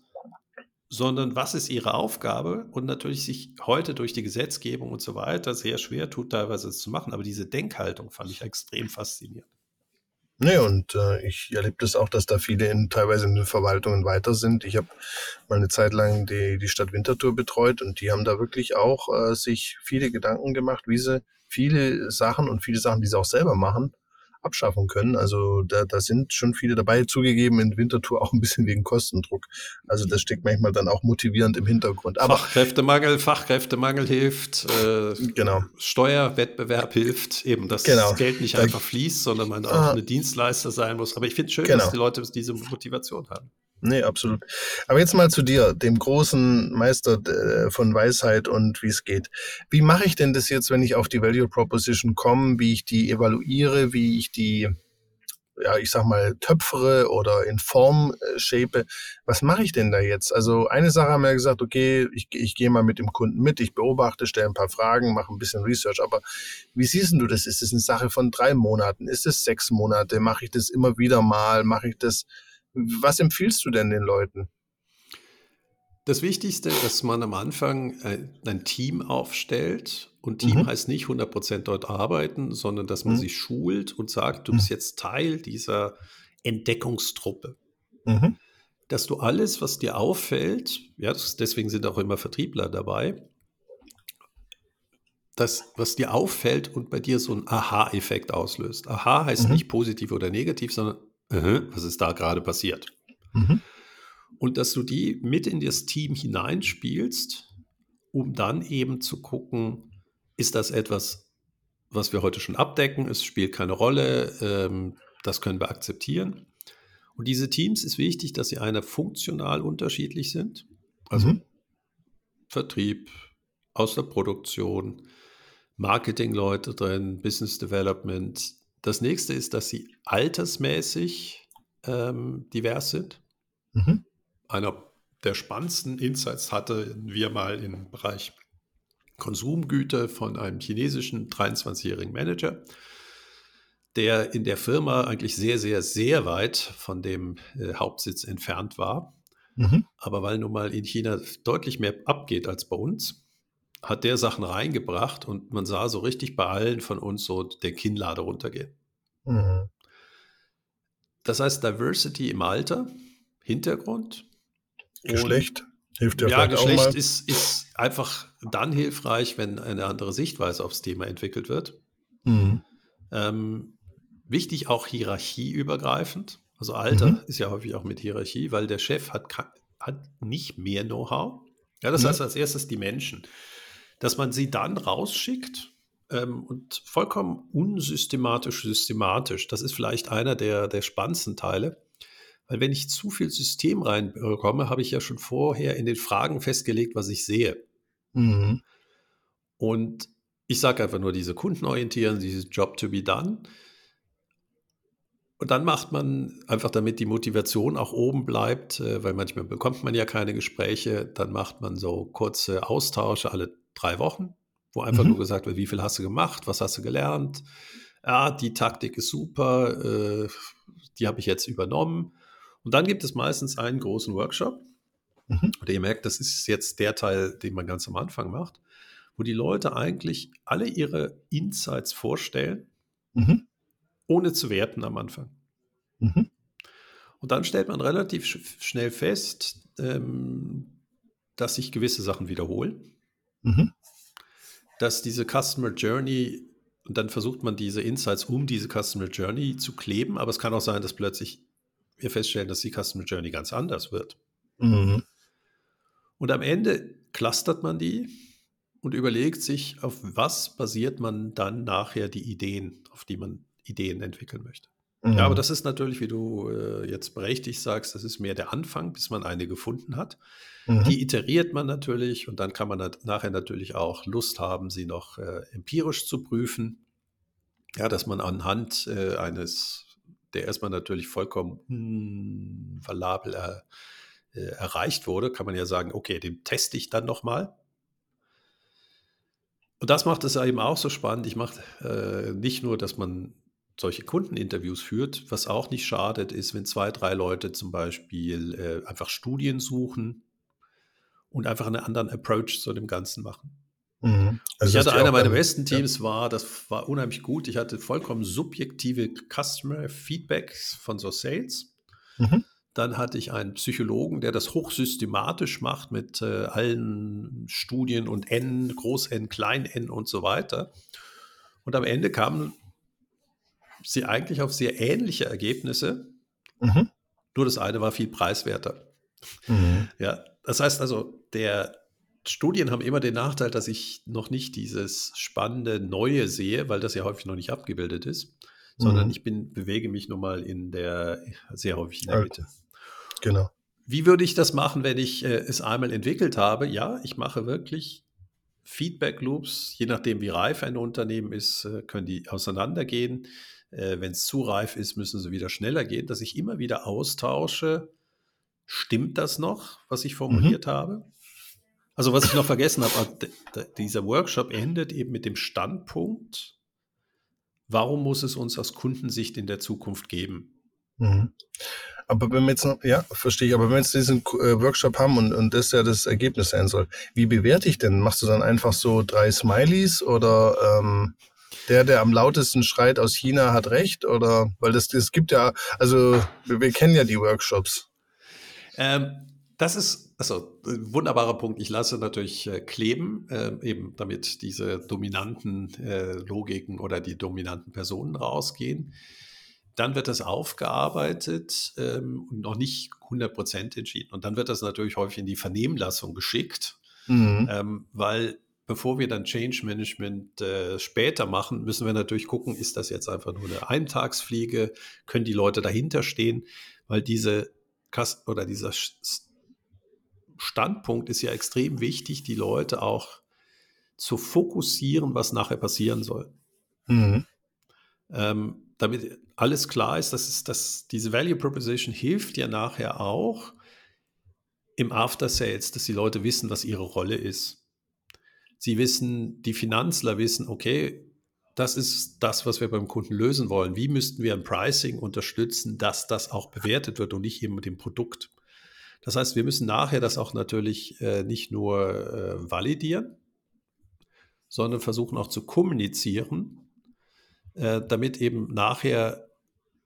C: sondern was ist ihre Aufgabe und natürlich sich heute durch die Gesetzgebung und so weiter sehr schwer tut, teilweise es zu machen. Aber diese Denkhaltung fand ich extrem faszinierend.
B: Nee, und äh, ich erlebe das auch, dass da viele in, teilweise in den Verwaltungen weiter sind. Ich habe mal eine Zeit lang die, die Stadt Winterthur betreut und die haben da wirklich auch äh, sich viele Gedanken gemacht, wie sie viele Sachen und viele Sachen, die sie auch selber machen, abschaffen können. Also da, da sind schon viele dabei, zugegeben in Winterthur auch ein bisschen wegen Kostendruck. Also das steckt manchmal dann auch motivierend im Hintergrund.
C: Aber Fachkräftemangel, Fachkräftemangel hilft, äh,
B: genau.
C: Steuerwettbewerb hilft, eben, dass genau. das Geld nicht da, einfach fließt, sondern man auch ah, eine Dienstleister sein muss. Aber ich finde es schön, genau. dass die Leute diese Motivation haben.
B: Nee, absolut. Aber jetzt mal zu dir, dem großen Meister äh, von Weisheit und wie es geht. Wie mache ich denn das jetzt, wenn ich auf die Value Proposition komme, wie ich die evaluiere, wie ich die, ja, ich sag mal, töpfere oder in Form äh, shape? Was mache ich denn da jetzt? Also eine Sache haben wir gesagt, okay, ich, ich gehe mal mit dem Kunden mit, ich beobachte, stelle ein paar Fragen, mache ein bisschen Research, aber wie siehst du das? Ist es eine Sache von drei Monaten? Ist es sechs Monate? Mache ich das immer wieder mal? Mache ich das was empfiehlst du denn den Leuten?
C: Das Wichtigste, dass man am Anfang ein, ein Team aufstellt. Und Team mhm. heißt nicht 100% dort arbeiten, sondern dass man mhm. sich schult und sagt, du bist mhm. jetzt Teil dieser Entdeckungstruppe. Mhm. Dass du alles, was dir auffällt, ja, deswegen sind auch immer Vertriebler dabei, das, was dir auffällt und bei dir so einen Aha-Effekt auslöst. Aha heißt mhm. nicht positiv oder negativ, sondern was ist da gerade passiert? Mhm. Und dass du die mit in das Team hineinspielst, um dann eben zu gucken, ist das etwas, was wir heute schon abdecken, es spielt keine Rolle, ähm, das können wir akzeptieren. Und diese Teams ist wichtig, dass sie einer funktional unterschiedlich sind. Also mhm. Vertrieb, aus der Produktion, Marketingleute drin, Business Development, das nächste ist, dass sie altersmäßig ähm, divers sind. Mhm. Einer der spannendsten Insights hatten wir mal im Bereich Konsumgüter von einem chinesischen 23-jährigen Manager, der in der Firma eigentlich sehr, sehr, sehr weit von dem äh, Hauptsitz entfernt war. Mhm. Aber weil nun mal in China deutlich mehr abgeht als bei uns, hat der Sachen reingebracht und man sah so richtig bei allen von uns so der Kinnlade runtergehen. Mhm. Das heißt Diversity im Alter, Hintergrund.
B: Geschlecht hilft
C: ja, ja Geschlecht. Ist, ist einfach dann hilfreich, wenn eine andere Sichtweise aufs Thema entwickelt wird. Mhm. Ähm, wichtig auch hierarchieübergreifend. Also Alter mhm. ist ja häufig auch mit Hierarchie, weil der Chef hat, hat nicht mehr Know-how, Ja, das ja. heißt als erstes die Menschen. Dass man sie dann rausschickt ähm, und vollkommen unsystematisch, systematisch. Das ist vielleicht einer der, der spannendsten Teile. Weil wenn ich zu viel System reinbekomme, habe ich ja schon vorher in den Fragen festgelegt, was ich sehe. Mhm. Und ich sage einfach nur diese Kundenorientieren, dieses Job to be done. Und dann macht man einfach, damit die Motivation auch oben bleibt, äh, weil manchmal bekommt man ja keine Gespräche, dann macht man so kurze Austausche alle drei Wochen, wo einfach mhm. nur gesagt wird, wie viel hast du gemacht, was hast du gelernt? Ja, die Taktik ist super, äh, die habe ich jetzt übernommen. Und dann gibt es meistens einen großen Workshop. Mhm. Und ihr merkt, das ist jetzt der Teil, den man ganz am Anfang macht wo die Leute eigentlich alle ihre Insights vorstellen, mhm. ohne zu werten am Anfang. Mhm. Und dann stellt man relativ sch schnell fest, ähm, dass sich gewisse Sachen wiederholen, mhm. dass diese Customer Journey, und dann versucht man diese Insights um diese Customer Journey zu kleben, aber es kann auch sein, dass plötzlich wir feststellen, dass die Customer Journey ganz anders wird. Mhm. Und am Ende clustert man die und überlegt sich, auf was basiert man dann nachher die Ideen, auf die man Ideen entwickeln möchte. Mhm. Ja, aber das ist natürlich, wie du äh, jetzt berechtigt sagst, das ist mehr der Anfang, bis man eine gefunden hat. Mhm. Die iteriert man natürlich und dann kann man nachher natürlich auch Lust haben, sie noch äh, empirisch zu prüfen. Ja, dass man anhand äh, eines, der erstmal natürlich vollkommen valabel äh, erreicht wurde, kann man ja sagen, okay, den teste ich dann nochmal. Und das macht es eben auch so spannend. Ich mache äh, nicht nur, dass man solche Kundeninterviews führt, was auch nicht schadet, ist, wenn zwei, drei Leute zum Beispiel äh, einfach Studien suchen und einfach einen anderen Approach zu dem Ganzen machen. Mhm. Also ich hatte einer meiner besten Teams, ja. war, das war unheimlich gut. Ich hatte vollkommen subjektive Customer Feedbacks von so Sales. Mhm. Dann hatte ich einen Psychologen, der das hochsystematisch macht mit äh, allen Studien und N, Groß N, Klein N und so weiter. Und am Ende kamen sie eigentlich auf sehr ähnliche Ergebnisse. Mhm. Nur das eine war viel preiswerter. Mhm. Ja, das heißt also, der Studien haben immer den Nachteil, dass ich noch nicht dieses spannende Neue sehe, weil das ja häufig noch nicht abgebildet ist, sondern mhm. ich bin, bewege mich nun mal in der, sehr häufig in der Mitte. Genau. Wie würde ich das machen, wenn ich äh, es einmal entwickelt habe? Ja, ich mache wirklich Feedback Loops, je nachdem wie reif ein Unternehmen ist, äh, können die auseinandergehen. Äh, wenn es zu reif ist, müssen sie wieder schneller gehen, dass ich immer wieder austausche. Stimmt das noch, was ich formuliert mhm. habe? Also was ich noch vergessen habe, dieser Workshop endet eben mit dem Standpunkt, warum muss es uns aus Kundensicht in der Zukunft geben?
B: Mhm. Aber wenn wir jetzt noch, ja, verstehe ich, aber wenn wir jetzt diesen äh, Workshop haben und, und das ja das Ergebnis sein soll, wie bewerte ich denn? Machst du dann einfach so drei Smileys oder ähm, der, der am lautesten schreit aus China, hat recht? Oder weil das, das gibt ja, also wir, wir kennen ja die Workshops.
C: Ähm, das ist also wunderbarer Punkt. Ich lasse natürlich äh, kleben, äh, eben damit diese dominanten äh, Logiken oder die dominanten Personen rausgehen. Dann wird das aufgearbeitet ähm, und noch nicht 100 Prozent entschieden. Und dann wird das natürlich häufig in die Vernehmlassung geschickt, mhm. ähm, weil bevor wir dann Change Management äh, später machen, müssen wir natürlich gucken, ist das jetzt einfach nur eine Eintagsfliege? Können die Leute dahinter stehen? Weil diese Kast oder dieser Standpunkt ist ja extrem wichtig, die Leute auch zu fokussieren, was nachher passieren soll. Mhm. Ähm, damit alles klar ist, dass, es, dass diese Value Proposition hilft ja nachher auch im After Sales, dass die Leute wissen, was ihre Rolle ist. Sie wissen, die Finanzler wissen, okay, das ist das, was wir beim Kunden lösen wollen. Wie müssten wir ein Pricing unterstützen, dass das auch bewertet wird und nicht eben mit dem Produkt? Das heißt, wir müssen nachher das auch natürlich äh, nicht nur äh, validieren, sondern versuchen auch zu kommunizieren, äh, damit eben nachher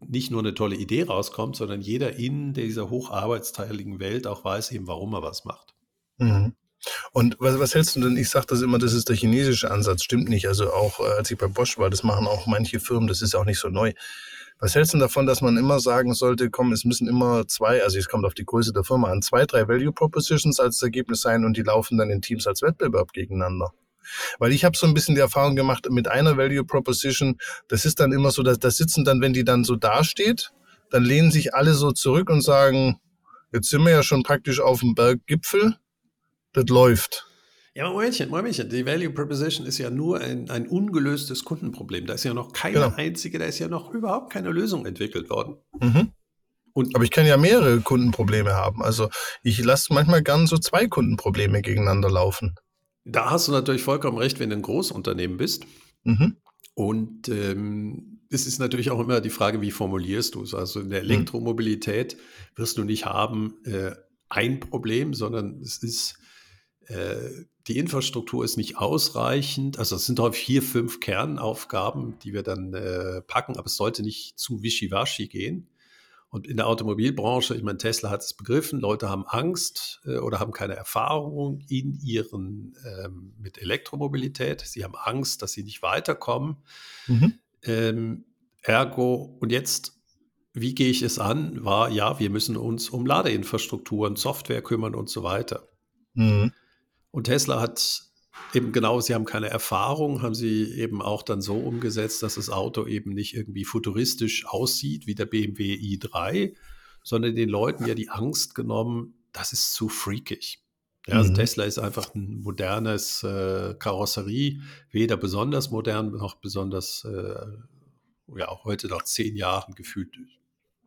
C: nicht nur eine tolle Idee rauskommt, sondern jeder in dieser hocharbeitsteiligen Welt auch weiß eben, warum er was macht.
B: Mhm. Und was, was hältst du denn? Ich sage das immer, das ist der chinesische Ansatz, stimmt nicht. Also auch äh, als ich bei Bosch war, das machen auch manche Firmen, das ist auch nicht so neu. Was hältst du davon, dass man immer sagen sollte, komm, es müssen immer zwei, also es kommt auf die Größe der Firma an, zwei, drei Value Propositions als Ergebnis sein und die laufen dann in Teams als Wettbewerb gegeneinander? Weil ich habe so ein bisschen die Erfahrung gemacht mit einer Value Proposition, das ist dann immer so, dass das sitzen dann, wenn die dann so dasteht, dann lehnen sich alle so zurück und sagen, jetzt sind wir ja schon praktisch auf dem Berggipfel, das läuft.
C: Ja, Momentchen, Momentchen. Die Value Proposition ist ja nur ein, ein ungelöstes Kundenproblem. Da ist ja noch keine genau. einzige, da ist ja noch überhaupt keine Lösung entwickelt worden.
B: Mhm. Und Aber ich kann ja mehrere Kundenprobleme haben. Also ich lasse manchmal gern so zwei Kundenprobleme gegeneinander laufen.
C: Da hast du natürlich vollkommen recht, wenn du ein Großunternehmen bist. Mhm. Und ähm, es ist natürlich auch immer die Frage, wie formulierst du es? Also in der mhm. Elektromobilität wirst du nicht haben äh, ein Problem, sondern es ist äh, die Infrastruktur ist nicht ausreichend. Also es sind häufig vier, fünf Kernaufgaben, die wir dann äh, packen, aber es sollte nicht zu wischiwaschi gehen. Und in der Automobilbranche, ich meine, Tesla hat es begriffen, Leute haben Angst äh, oder haben keine Erfahrung in ihren ähm, mit Elektromobilität. Sie haben Angst, dass sie nicht weiterkommen. Mhm. Ähm, ergo, und jetzt, wie gehe ich es an? War, ja, wir müssen uns um Ladeinfrastrukturen, Software kümmern und so weiter. Mhm. Und Tesla hat eben genau, sie haben keine Erfahrung, haben sie eben auch dann so umgesetzt, dass das Auto eben nicht irgendwie futuristisch aussieht wie der BMW i3, sondern den Leuten ja die Angst genommen, das ist zu freakig. Ja, also mhm. Tesla ist einfach ein modernes äh, Karosserie, weder besonders modern noch besonders, äh, ja, auch heute nach zehn Jahren gefühlt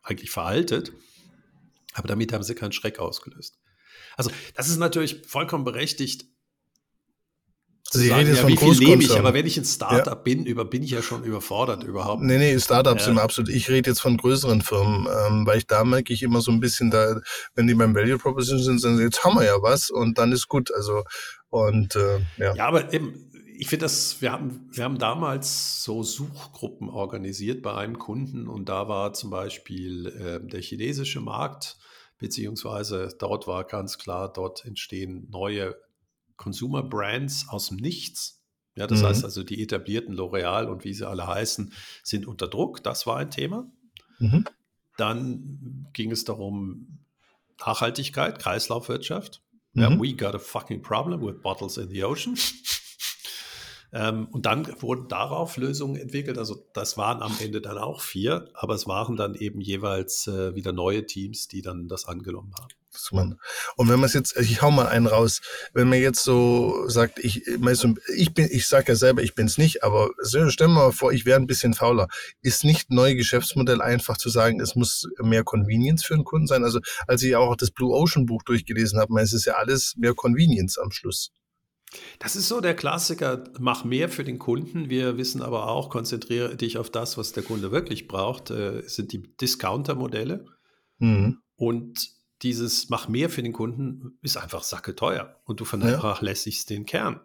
C: eigentlich veraltet. Aber damit haben sie keinen Schreck ausgelöst. Also, das ist natürlich vollkommen berechtigt.
B: Sie sagen,
C: ja, wie viel lebe ich, aber wenn ich ein Startup ja. bin, über, bin ich ja schon überfordert überhaupt.
B: Nee, nee, Startups ja. sind absolut. Ich rede jetzt von größeren Firmen, ähm, weil ich da merke ich immer so ein bisschen, da, wenn die beim Value Proposition sind, dann jetzt haben wir ja was und dann ist gut. Also und äh, ja.
C: Ja, aber eben, ich finde das, wir haben, wir haben damals so Suchgruppen organisiert bei einem Kunden und da war zum Beispiel äh, der chinesische Markt beziehungsweise dort war ganz klar, dort entstehen neue Consumer Brands aus dem Nichts. Ja, das mhm. heißt also, die etablierten L'Oreal und wie sie alle heißen, sind unter Druck. Das war ein Thema. Mhm. Dann ging es darum, Nachhaltigkeit, Kreislaufwirtschaft. Mhm. Ja, we got a fucking problem with bottles in the ocean. Ähm, und dann wurden darauf Lösungen entwickelt. Also das waren am Ende dann auch vier, aber es waren dann eben jeweils äh, wieder neue Teams, die dann das angenommen haben.
B: Und wenn man es jetzt, ich hau mal einen raus, wenn man jetzt so sagt, ich, ich bin, ich sage ja selber, ich bin es nicht, aber stellen wir mal vor, ich wäre ein bisschen fauler. Ist nicht neue Geschäftsmodell einfach zu sagen, es muss mehr Convenience für den Kunden sein? Also als ich auch das Blue Ocean Buch durchgelesen habe, es ist ja alles mehr Convenience am Schluss.
C: Das ist so der Klassiker, mach mehr für den Kunden. Wir wissen aber auch, konzentriere dich auf das, was der Kunde wirklich braucht, äh, sind die Discounter-Modelle. Mhm. Und dieses mach mehr für den Kunden ist einfach sacke teuer und du vernachlässigst ja. den Kern.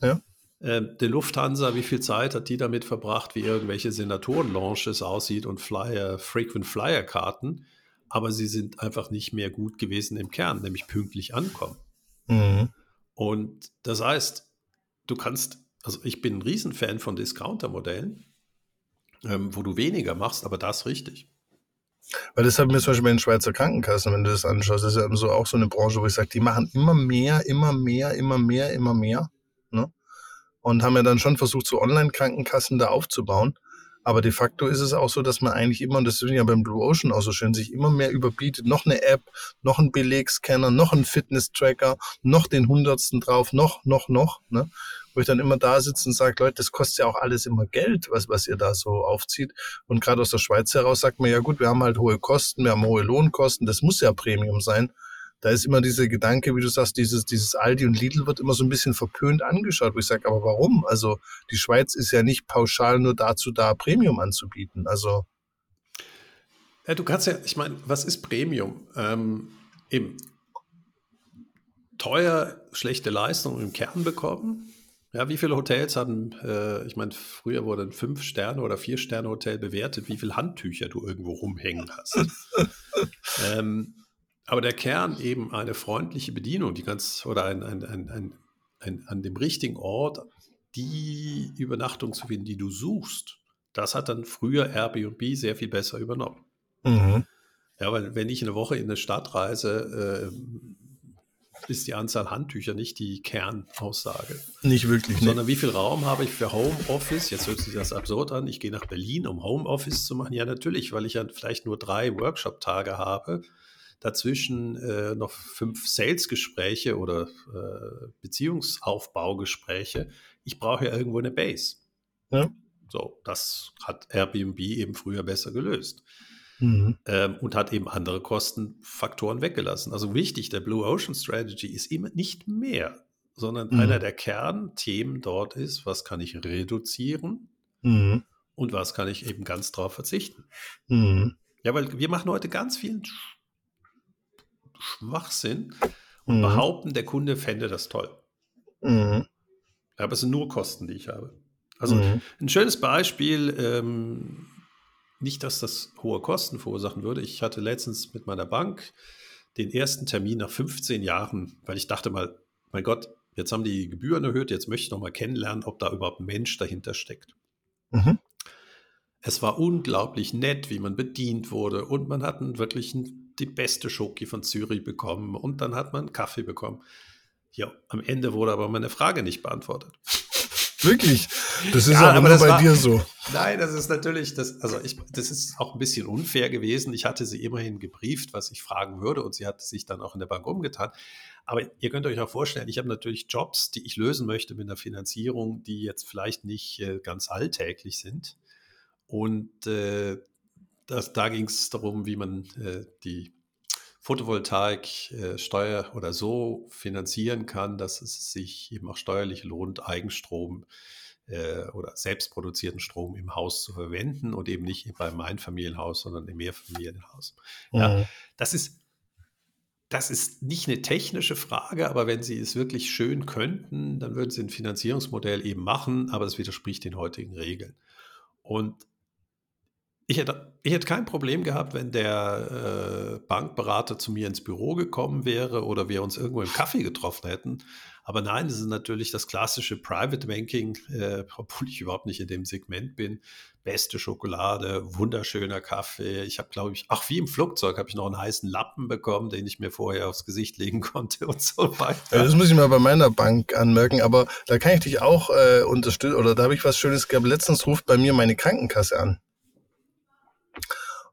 C: Ja. Äh, der Lufthansa, wie viel Zeit hat die damit verbracht, wie irgendwelche Senatoren-Launches aussieht und Flyer, Frequent Flyer-Karten, aber sie sind einfach nicht mehr gut gewesen im Kern, nämlich pünktlich ankommen. Mhm. Und das heißt, du kannst, also ich bin ein Riesenfan von Discounter-Modellen, ähm, wo du weniger machst, aber das richtig.
B: Weil das haben wir zum Beispiel bei den Schweizer Krankenkassen, wenn du das anschaust, das ist ja so auch so eine Branche, wo ich sage, die machen immer mehr, immer mehr, immer mehr, immer mehr. Ne? Und haben ja dann schon versucht, so Online-Krankenkassen da aufzubauen. Aber de facto ist es auch so, dass man eigentlich immer, und das ist ja beim Blue Ocean auch so schön, sich immer mehr überbietet. Noch eine App, noch ein Belegscanner, noch ein Fitness-Tracker, noch den Hundertsten drauf, noch, noch, noch. Ne? Wo ich dann immer da sitze und sage, Leute, das kostet ja auch alles immer Geld, was, was ihr da so aufzieht. Und gerade aus der Schweiz heraus sagt man, ja gut, wir haben halt hohe Kosten, wir haben hohe Lohnkosten, das muss ja Premium sein da ist immer dieser Gedanke, wie du sagst, dieses, dieses Aldi und Lidl wird immer so ein bisschen verpönt angeschaut, wo ich sage, aber warum? Also die Schweiz ist ja nicht pauschal nur dazu da, Premium anzubieten. Also
C: ja, du kannst ja, ich meine, was ist Premium? Ähm, eben teuer, schlechte Leistung im Kern bekommen. Ja, wie viele Hotels haben, äh, ich meine, früher wurde ein Fünf-Sterne- oder Vier-Sterne-Hotel bewertet, wie viele Handtücher du irgendwo rumhängen hast. ähm, aber der Kern eben eine freundliche Bedienung, die ganz, oder ein, ein, ein, ein, ein an dem richtigen Ort die Übernachtung zu finden, die du suchst, das hat dann früher Airbnb sehr viel besser übernommen. Mhm. Ja, weil wenn ich eine Woche in eine Stadt reise, äh, ist die Anzahl Handtücher nicht die Kernaussage.
B: Nicht wirklich.
C: Sondern nee. wie viel Raum habe ich für Homeoffice? Jetzt hört sich das absurd an. Ich gehe nach Berlin, um Homeoffice zu machen. Ja, natürlich, weil ich ja vielleicht nur drei Workshop-Tage habe. Dazwischen äh, noch fünf Sales-Gespräche oder äh, Beziehungsaufbaugespräche. Ich brauche ja irgendwo eine Base. Ja. So, das hat Airbnb eben früher besser gelöst. Mhm. Ähm, und hat eben andere Kostenfaktoren weggelassen. Also wichtig, der Blue Ocean Strategy ist immer nicht mehr, sondern mhm. einer der Kernthemen dort ist, was kann ich reduzieren mhm. und was kann ich eben ganz drauf verzichten. Mhm. Ja, weil wir machen heute ganz viel Schwachsinn und mhm. behaupten, der Kunde fände das toll. Mhm. Aber es sind nur Kosten, die ich habe. Also ein schönes Beispiel, ähm, nicht, dass das hohe Kosten verursachen würde. Ich hatte letztens mit meiner Bank den ersten Termin nach 15 Jahren, weil ich dachte mal, mein Gott, jetzt haben die Gebühren erhöht, jetzt möchte ich noch mal kennenlernen, ob da überhaupt ein Mensch dahinter steckt. Mhm. Es war unglaublich nett, wie man bedient wurde und man hat wirklich die beste Schoki von Zürich bekommen und dann hat man einen Kaffee bekommen. Ja, am Ende wurde aber meine Frage nicht beantwortet.
B: Wirklich? Das ist ja, aber, aber nur bei war, dir so.
C: Nein, das ist natürlich, das, also ich, das ist auch ein bisschen unfair gewesen. Ich hatte sie immerhin gebrieft, was ich fragen würde, und sie hat sich dann auch in der Bank umgetan. Aber ihr könnt euch auch vorstellen, ich habe natürlich Jobs, die ich lösen möchte mit einer Finanzierung, die jetzt vielleicht nicht äh, ganz alltäglich sind. Und äh, das, da ging es darum, wie man äh, die Photovoltaik äh, steuer oder so finanzieren kann, dass es sich eben auch steuerlich lohnt, Eigenstrom äh, oder selbstproduzierten Strom im Haus zu verwenden und eben nicht beim Einfamilienhaus, sondern im Mehrfamilienhaus. Mhm. Ja, das ist das ist nicht eine technische Frage, aber wenn Sie es wirklich schön könnten, dann würden Sie ein Finanzierungsmodell eben machen, aber es widerspricht den heutigen Regeln. Und ich hätte, ich hätte kein Problem gehabt, wenn der äh, Bankberater zu mir ins Büro gekommen wäre oder wir uns irgendwo im Kaffee getroffen hätten. Aber nein, das ist natürlich das klassische Private Banking, äh, obwohl ich überhaupt nicht in dem Segment bin. Beste Schokolade, wunderschöner Kaffee. Ich habe, glaube ich, ach, wie im Flugzeug habe ich noch einen heißen Lappen bekommen, den ich mir vorher aufs Gesicht legen konnte und so weiter.
B: Das muss ich mal bei meiner Bank anmerken, aber da kann ich dich auch äh, unterstützen oder da habe ich was Schönes gehabt. Letztens ruft bei mir meine Krankenkasse an.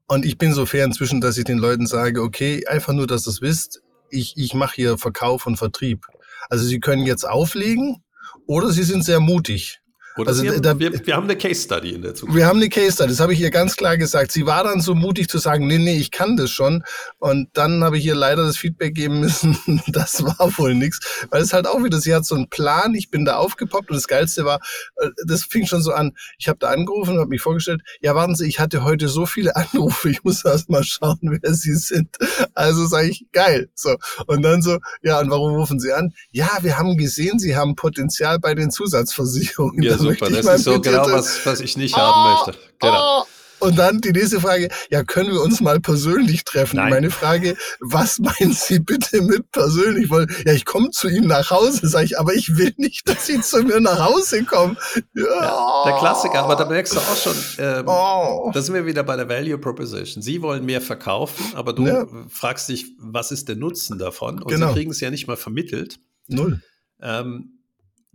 B: Und ich bin so fair inzwischen, dass ich den Leuten sage, okay, einfach nur, dass ihr es wisst, ich, ich mache hier Verkauf und Vertrieb. Also sie können jetzt auflegen oder sie sind sehr mutig.
C: Oder also, haben, da, wir, wir, haben eine Case Study in der Zukunft.
B: Wir haben eine Case Study, das habe ich ihr ganz klar gesagt. Sie war dann so mutig zu sagen, nee, nee, ich kann das schon. Und dann habe ich ihr leider das Feedback geben müssen, das war wohl nichts. Weil es halt auch wieder, sie hat so einen Plan, ich bin da aufgepoppt und das Geilste war, äh, das fing schon so an, ich habe da angerufen und habe mich vorgestellt, ja warten Sie, ich hatte heute so viele Anrufe, ich muss erst mal schauen, wer Sie sind. Also sage ich, geil. So. Und dann so, ja, und warum rufen Sie an? Ja, wir haben gesehen, Sie haben Potenzial bei den Zusatzversicherungen.
C: Ja, super. Das ist so genau, was, was ich nicht oh, haben möchte. Genau.
B: Oh. Und dann die nächste Frage, ja, können wir uns mal persönlich treffen? Nein. Meine Frage, was meinen Sie bitte mit persönlich? Weil, ja, ich komme zu Ihnen nach Hause, sage ich, aber ich will nicht, dass Sie zu mir nach Hause kommen.
C: Ja. ja der Klassiker, aber da merkst du auch schon, ähm, oh. da sind wir wieder bei der Value Proposition. Sie wollen mehr verkaufen, aber du ja. fragst dich, was ist der Nutzen davon? Und genau. sie kriegen es ja nicht mal vermittelt.
B: Null.
C: Ähm,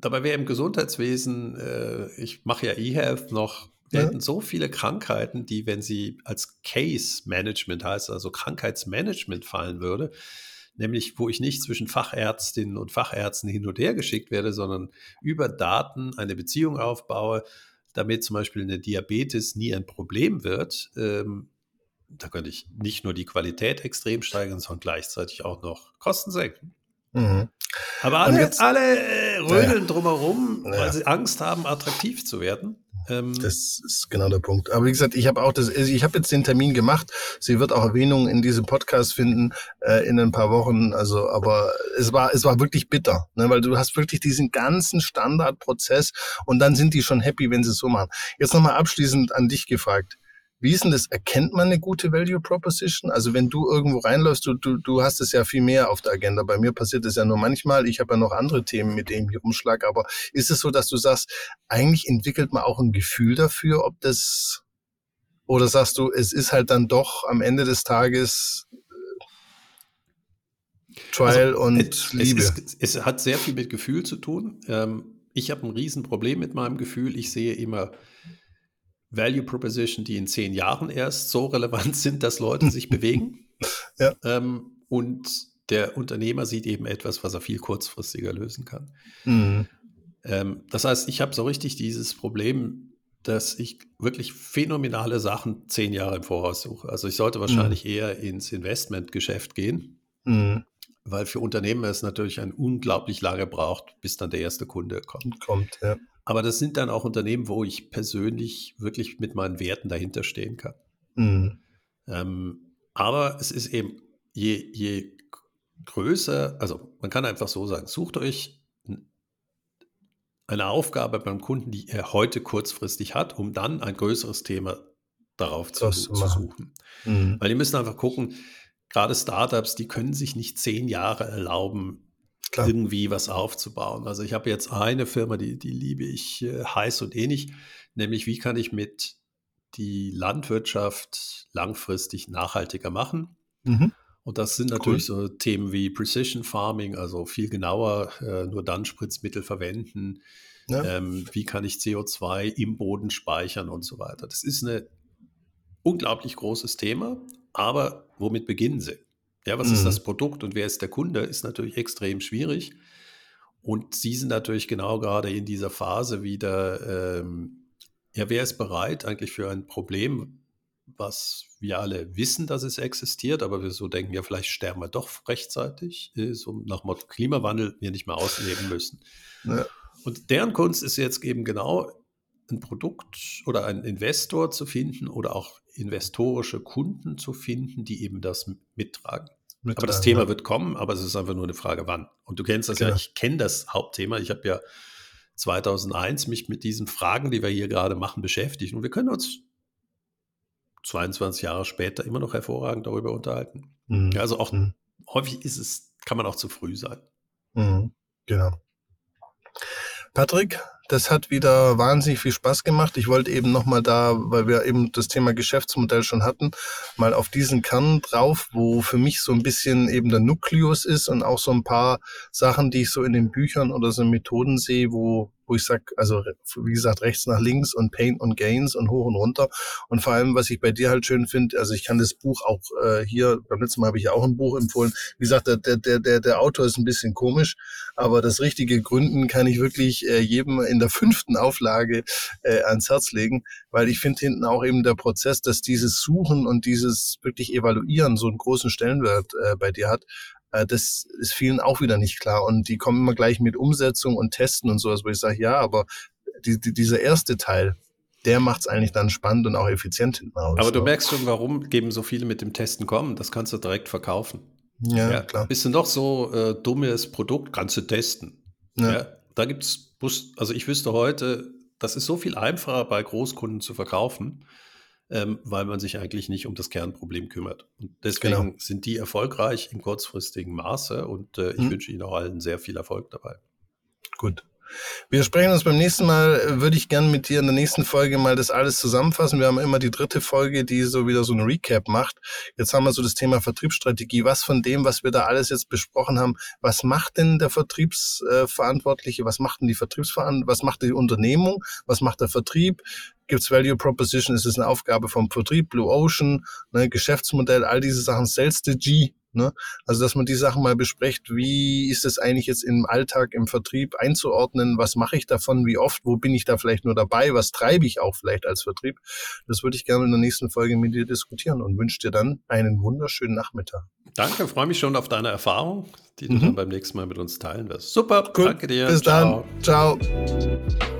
C: Dabei wäre im Gesundheitswesen, äh, ich mache ja eHealth noch, wir ja. hätten so viele Krankheiten, die, wenn sie als Case Management heißt, also Krankheitsmanagement fallen würde, nämlich wo ich nicht zwischen Fachärztinnen und Fachärzten hin und her geschickt werde, sondern über Daten eine Beziehung aufbaue, damit zum Beispiel eine Diabetes nie ein Problem wird. Ähm, da könnte ich nicht nur die Qualität extrem steigern, sondern gleichzeitig auch noch Kosten senken. Mhm. Aber alle, jetzt, alle äh, rödeln ja. drumherum, weil ja. sie Angst haben, attraktiv zu werden.
B: Ähm, das ist genau der Punkt. Aber wie gesagt, ich habe auch das, also ich habe jetzt den Termin gemacht. Sie wird auch Erwähnung in diesem Podcast finden äh, in ein paar Wochen. Also, aber es war, es war wirklich bitter, ne? weil du hast wirklich diesen ganzen Standardprozess und dann sind die schon happy, wenn sie es so machen. Jetzt nochmal abschließend an dich gefragt. Wie ist denn das? Erkennt man eine gute Value Proposition? Also wenn du irgendwo reinläufst, du, du, du hast es ja viel mehr auf der Agenda. Bei mir passiert es ja nur manchmal. Ich habe ja noch andere Themen, mit denen ich rumschlag. Aber ist es so, dass du sagst, eigentlich entwickelt man auch ein Gefühl dafür, ob das oder sagst du, es ist halt dann doch am Ende des Tages äh, Trial also, und es, Liebe?
C: Es, ist, es, hat sehr viel mit Gefühl zu tun. Ähm, ich habe ein Riesenproblem mit meinem Gefühl. Ich sehe immer Value Proposition, die in zehn Jahren erst so relevant sind, dass Leute sich bewegen. Ja. Ähm, und der Unternehmer sieht eben etwas, was er viel kurzfristiger lösen kann. Mhm. Ähm, das heißt, ich habe so richtig dieses Problem, dass ich wirklich phänomenale Sachen zehn Jahre im Voraus suche. Also ich sollte wahrscheinlich mhm. eher ins Investmentgeschäft gehen, mhm. weil für Unternehmen es natürlich ein unglaublich lange braucht, bis dann der erste Kunde kommt.
B: Kommt, ja.
C: Aber das sind dann auch Unternehmen, wo ich persönlich wirklich mit meinen Werten dahinter stehen kann. Mhm. Ähm, aber es ist eben, je, je größer, also man kann einfach so sagen, sucht euch eine Aufgabe beim Kunden, die er heute kurzfristig hat, um dann ein größeres Thema darauf zu, zu, suchen. Mhm. Weil die müssen einfach gucken, gerade Startups, die können sich nicht zehn Jahre erlauben, Klar. irgendwie was aufzubauen. Also ich habe jetzt eine Firma, die, die liebe ich äh, heiß und ähnlich, nämlich wie kann ich mit die Landwirtschaft langfristig nachhaltiger machen. Mhm. Und das sind natürlich cool. so Themen wie Precision Farming, also viel genauer, äh, nur dann Spritzmittel verwenden. Ja. Ähm, wie kann ich CO2 im Boden speichern und so weiter. Das ist ein unglaublich großes Thema, aber womit beginnen Sie? Ja, was mhm. ist das Produkt und wer ist der Kunde, ist natürlich extrem schwierig. Und Sie sind natürlich genau gerade in dieser Phase wieder, ähm, ja, wer ist bereit eigentlich für ein Problem, was wir alle wissen, dass es existiert, aber wir so denken, ja, vielleicht sterben wir doch rechtzeitig, äh, so nach Motto Klimawandel wir nicht mehr ausleben müssen. Ja. Und deren Kunst ist jetzt eben genau ein Produkt oder einen Investor zu finden oder auch investorische Kunden zu finden, die eben das mittragen. mittragen aber das Thema ja. wird kommen, aber es ist einfach nur eine Frage, wann. Und du kennst das genau. ja, ich kenne das Hauptthema. Ich habe ja 2001 mich mit diesen Fragen, die wir hier gerade machen, beschäftigt. Und wir können uns 22 Jahre später immer noch hervorragend darüber unterhalten. Mhm. Also auch mhm. häufig ist es, kann man auch zu früh sein.
B: Mhm. Genau. Patrick, das hat wieder wahnsinnig viel Spaß gemacht. Ich wollte eben nochmal da, weil wir eben das Thema Geschäftsmodell schon hatten, mal auf diesen Kern drauf, wo für mich so ein bisschen eben der Nukleus ist und auch so ein paar Sachen, die ich so in den Büchern oder so Methoden sehe, wo wo ich sag, also wie gesagt, rechts nach links und Pain und Gains und hoch und runter. Und vor allem, was ich bei dir halt schön finde, also ich kann das Buch auch äh, hier, beim letzten Mal habe ich ja auch ein Buch empfohlen. Wie gesagt, der, der, der, der Autor ist ein bisschen komisch, aber das richtige Gründen kann ich wirklich äh, jedem in der fünften Auflage äh, ans Herz legen, weil ich finde hinten auch eben der Prozess, dass dieses Suchen und dieses wirklich Evaluieren so einen großen Stellenwert äh, bei dir hat. Äh, das ist vielen auch wieder nicht klar. Und die kommen immer gleich mit Umsetzung und Testen und sowas, wo ich sage, ja, aber die, die, dieser erste Teil, der macht es eigentlich dann spannend und auch effizient hinten
C: raus. Aber du merkst schon, warum geben so viele mit dem Testen kommen. Das kannst du direkt verkaufen. Ja, ja klar. Bist du noch so äh, dummes Produkt, kannst du testen. Ja. ja da gibt's, also ich wüsste heute, das ist so viel einfacher bei Großkunden zu verkaufen ähm, weil man sich eigentlich nicht um das Kernproblem kümmert. Und deswegen genau. sind die erfolgreich im kurzfristigen Maße und äh, ich hm. wünsche Ihnen auch allen sehr viel Erfolg dabei.
B: Gut. Wir sprechen uns beim nächsten Mal, würde ich gerne mit dir in der nächsten Folge mal das alles zusammenfassen. Wir haben immer die dritte Folge, die so wieder so ein Recap macht. Jetzt haben wir so das Thema Vertriebsstrategie. Was von dem, was wir da alles jetzt besprochen haben, was macht denn der Vertriebsverantwortliche? Was macht denn die Vertriebsverantwortliche? Was macht die Unternehmung? Was macht der Vertrieb? Gibt's Value Proposition? Ist es eine Aufgabe vom Vertrieb? Blue Ocean? Ne, Geschäftsmodell? All diese Sachen. Sales Strategy Ne? Also, dass man die Sachen mal bespricht, wie ist es eigentlich jetzt im Alltag, im Vertrieb einzuordnen, was mache ich davon, wie oft, wo bin ich da vielleicht nur dabei, was treibe ich auch vielleicht als Vertrieb. Das würde ich gerne in der nächsten Folge mit dir diskutieren und wünsche dir dann einen wunderschönen Nachmittag.
C: Danke, freue mich schon auf deine Erfahrung, die du mhm. dann beim nächsten Mal mit uns teilen wirst. Super,
B: cool. danke dir. Bis Ciao. dann. Ciao.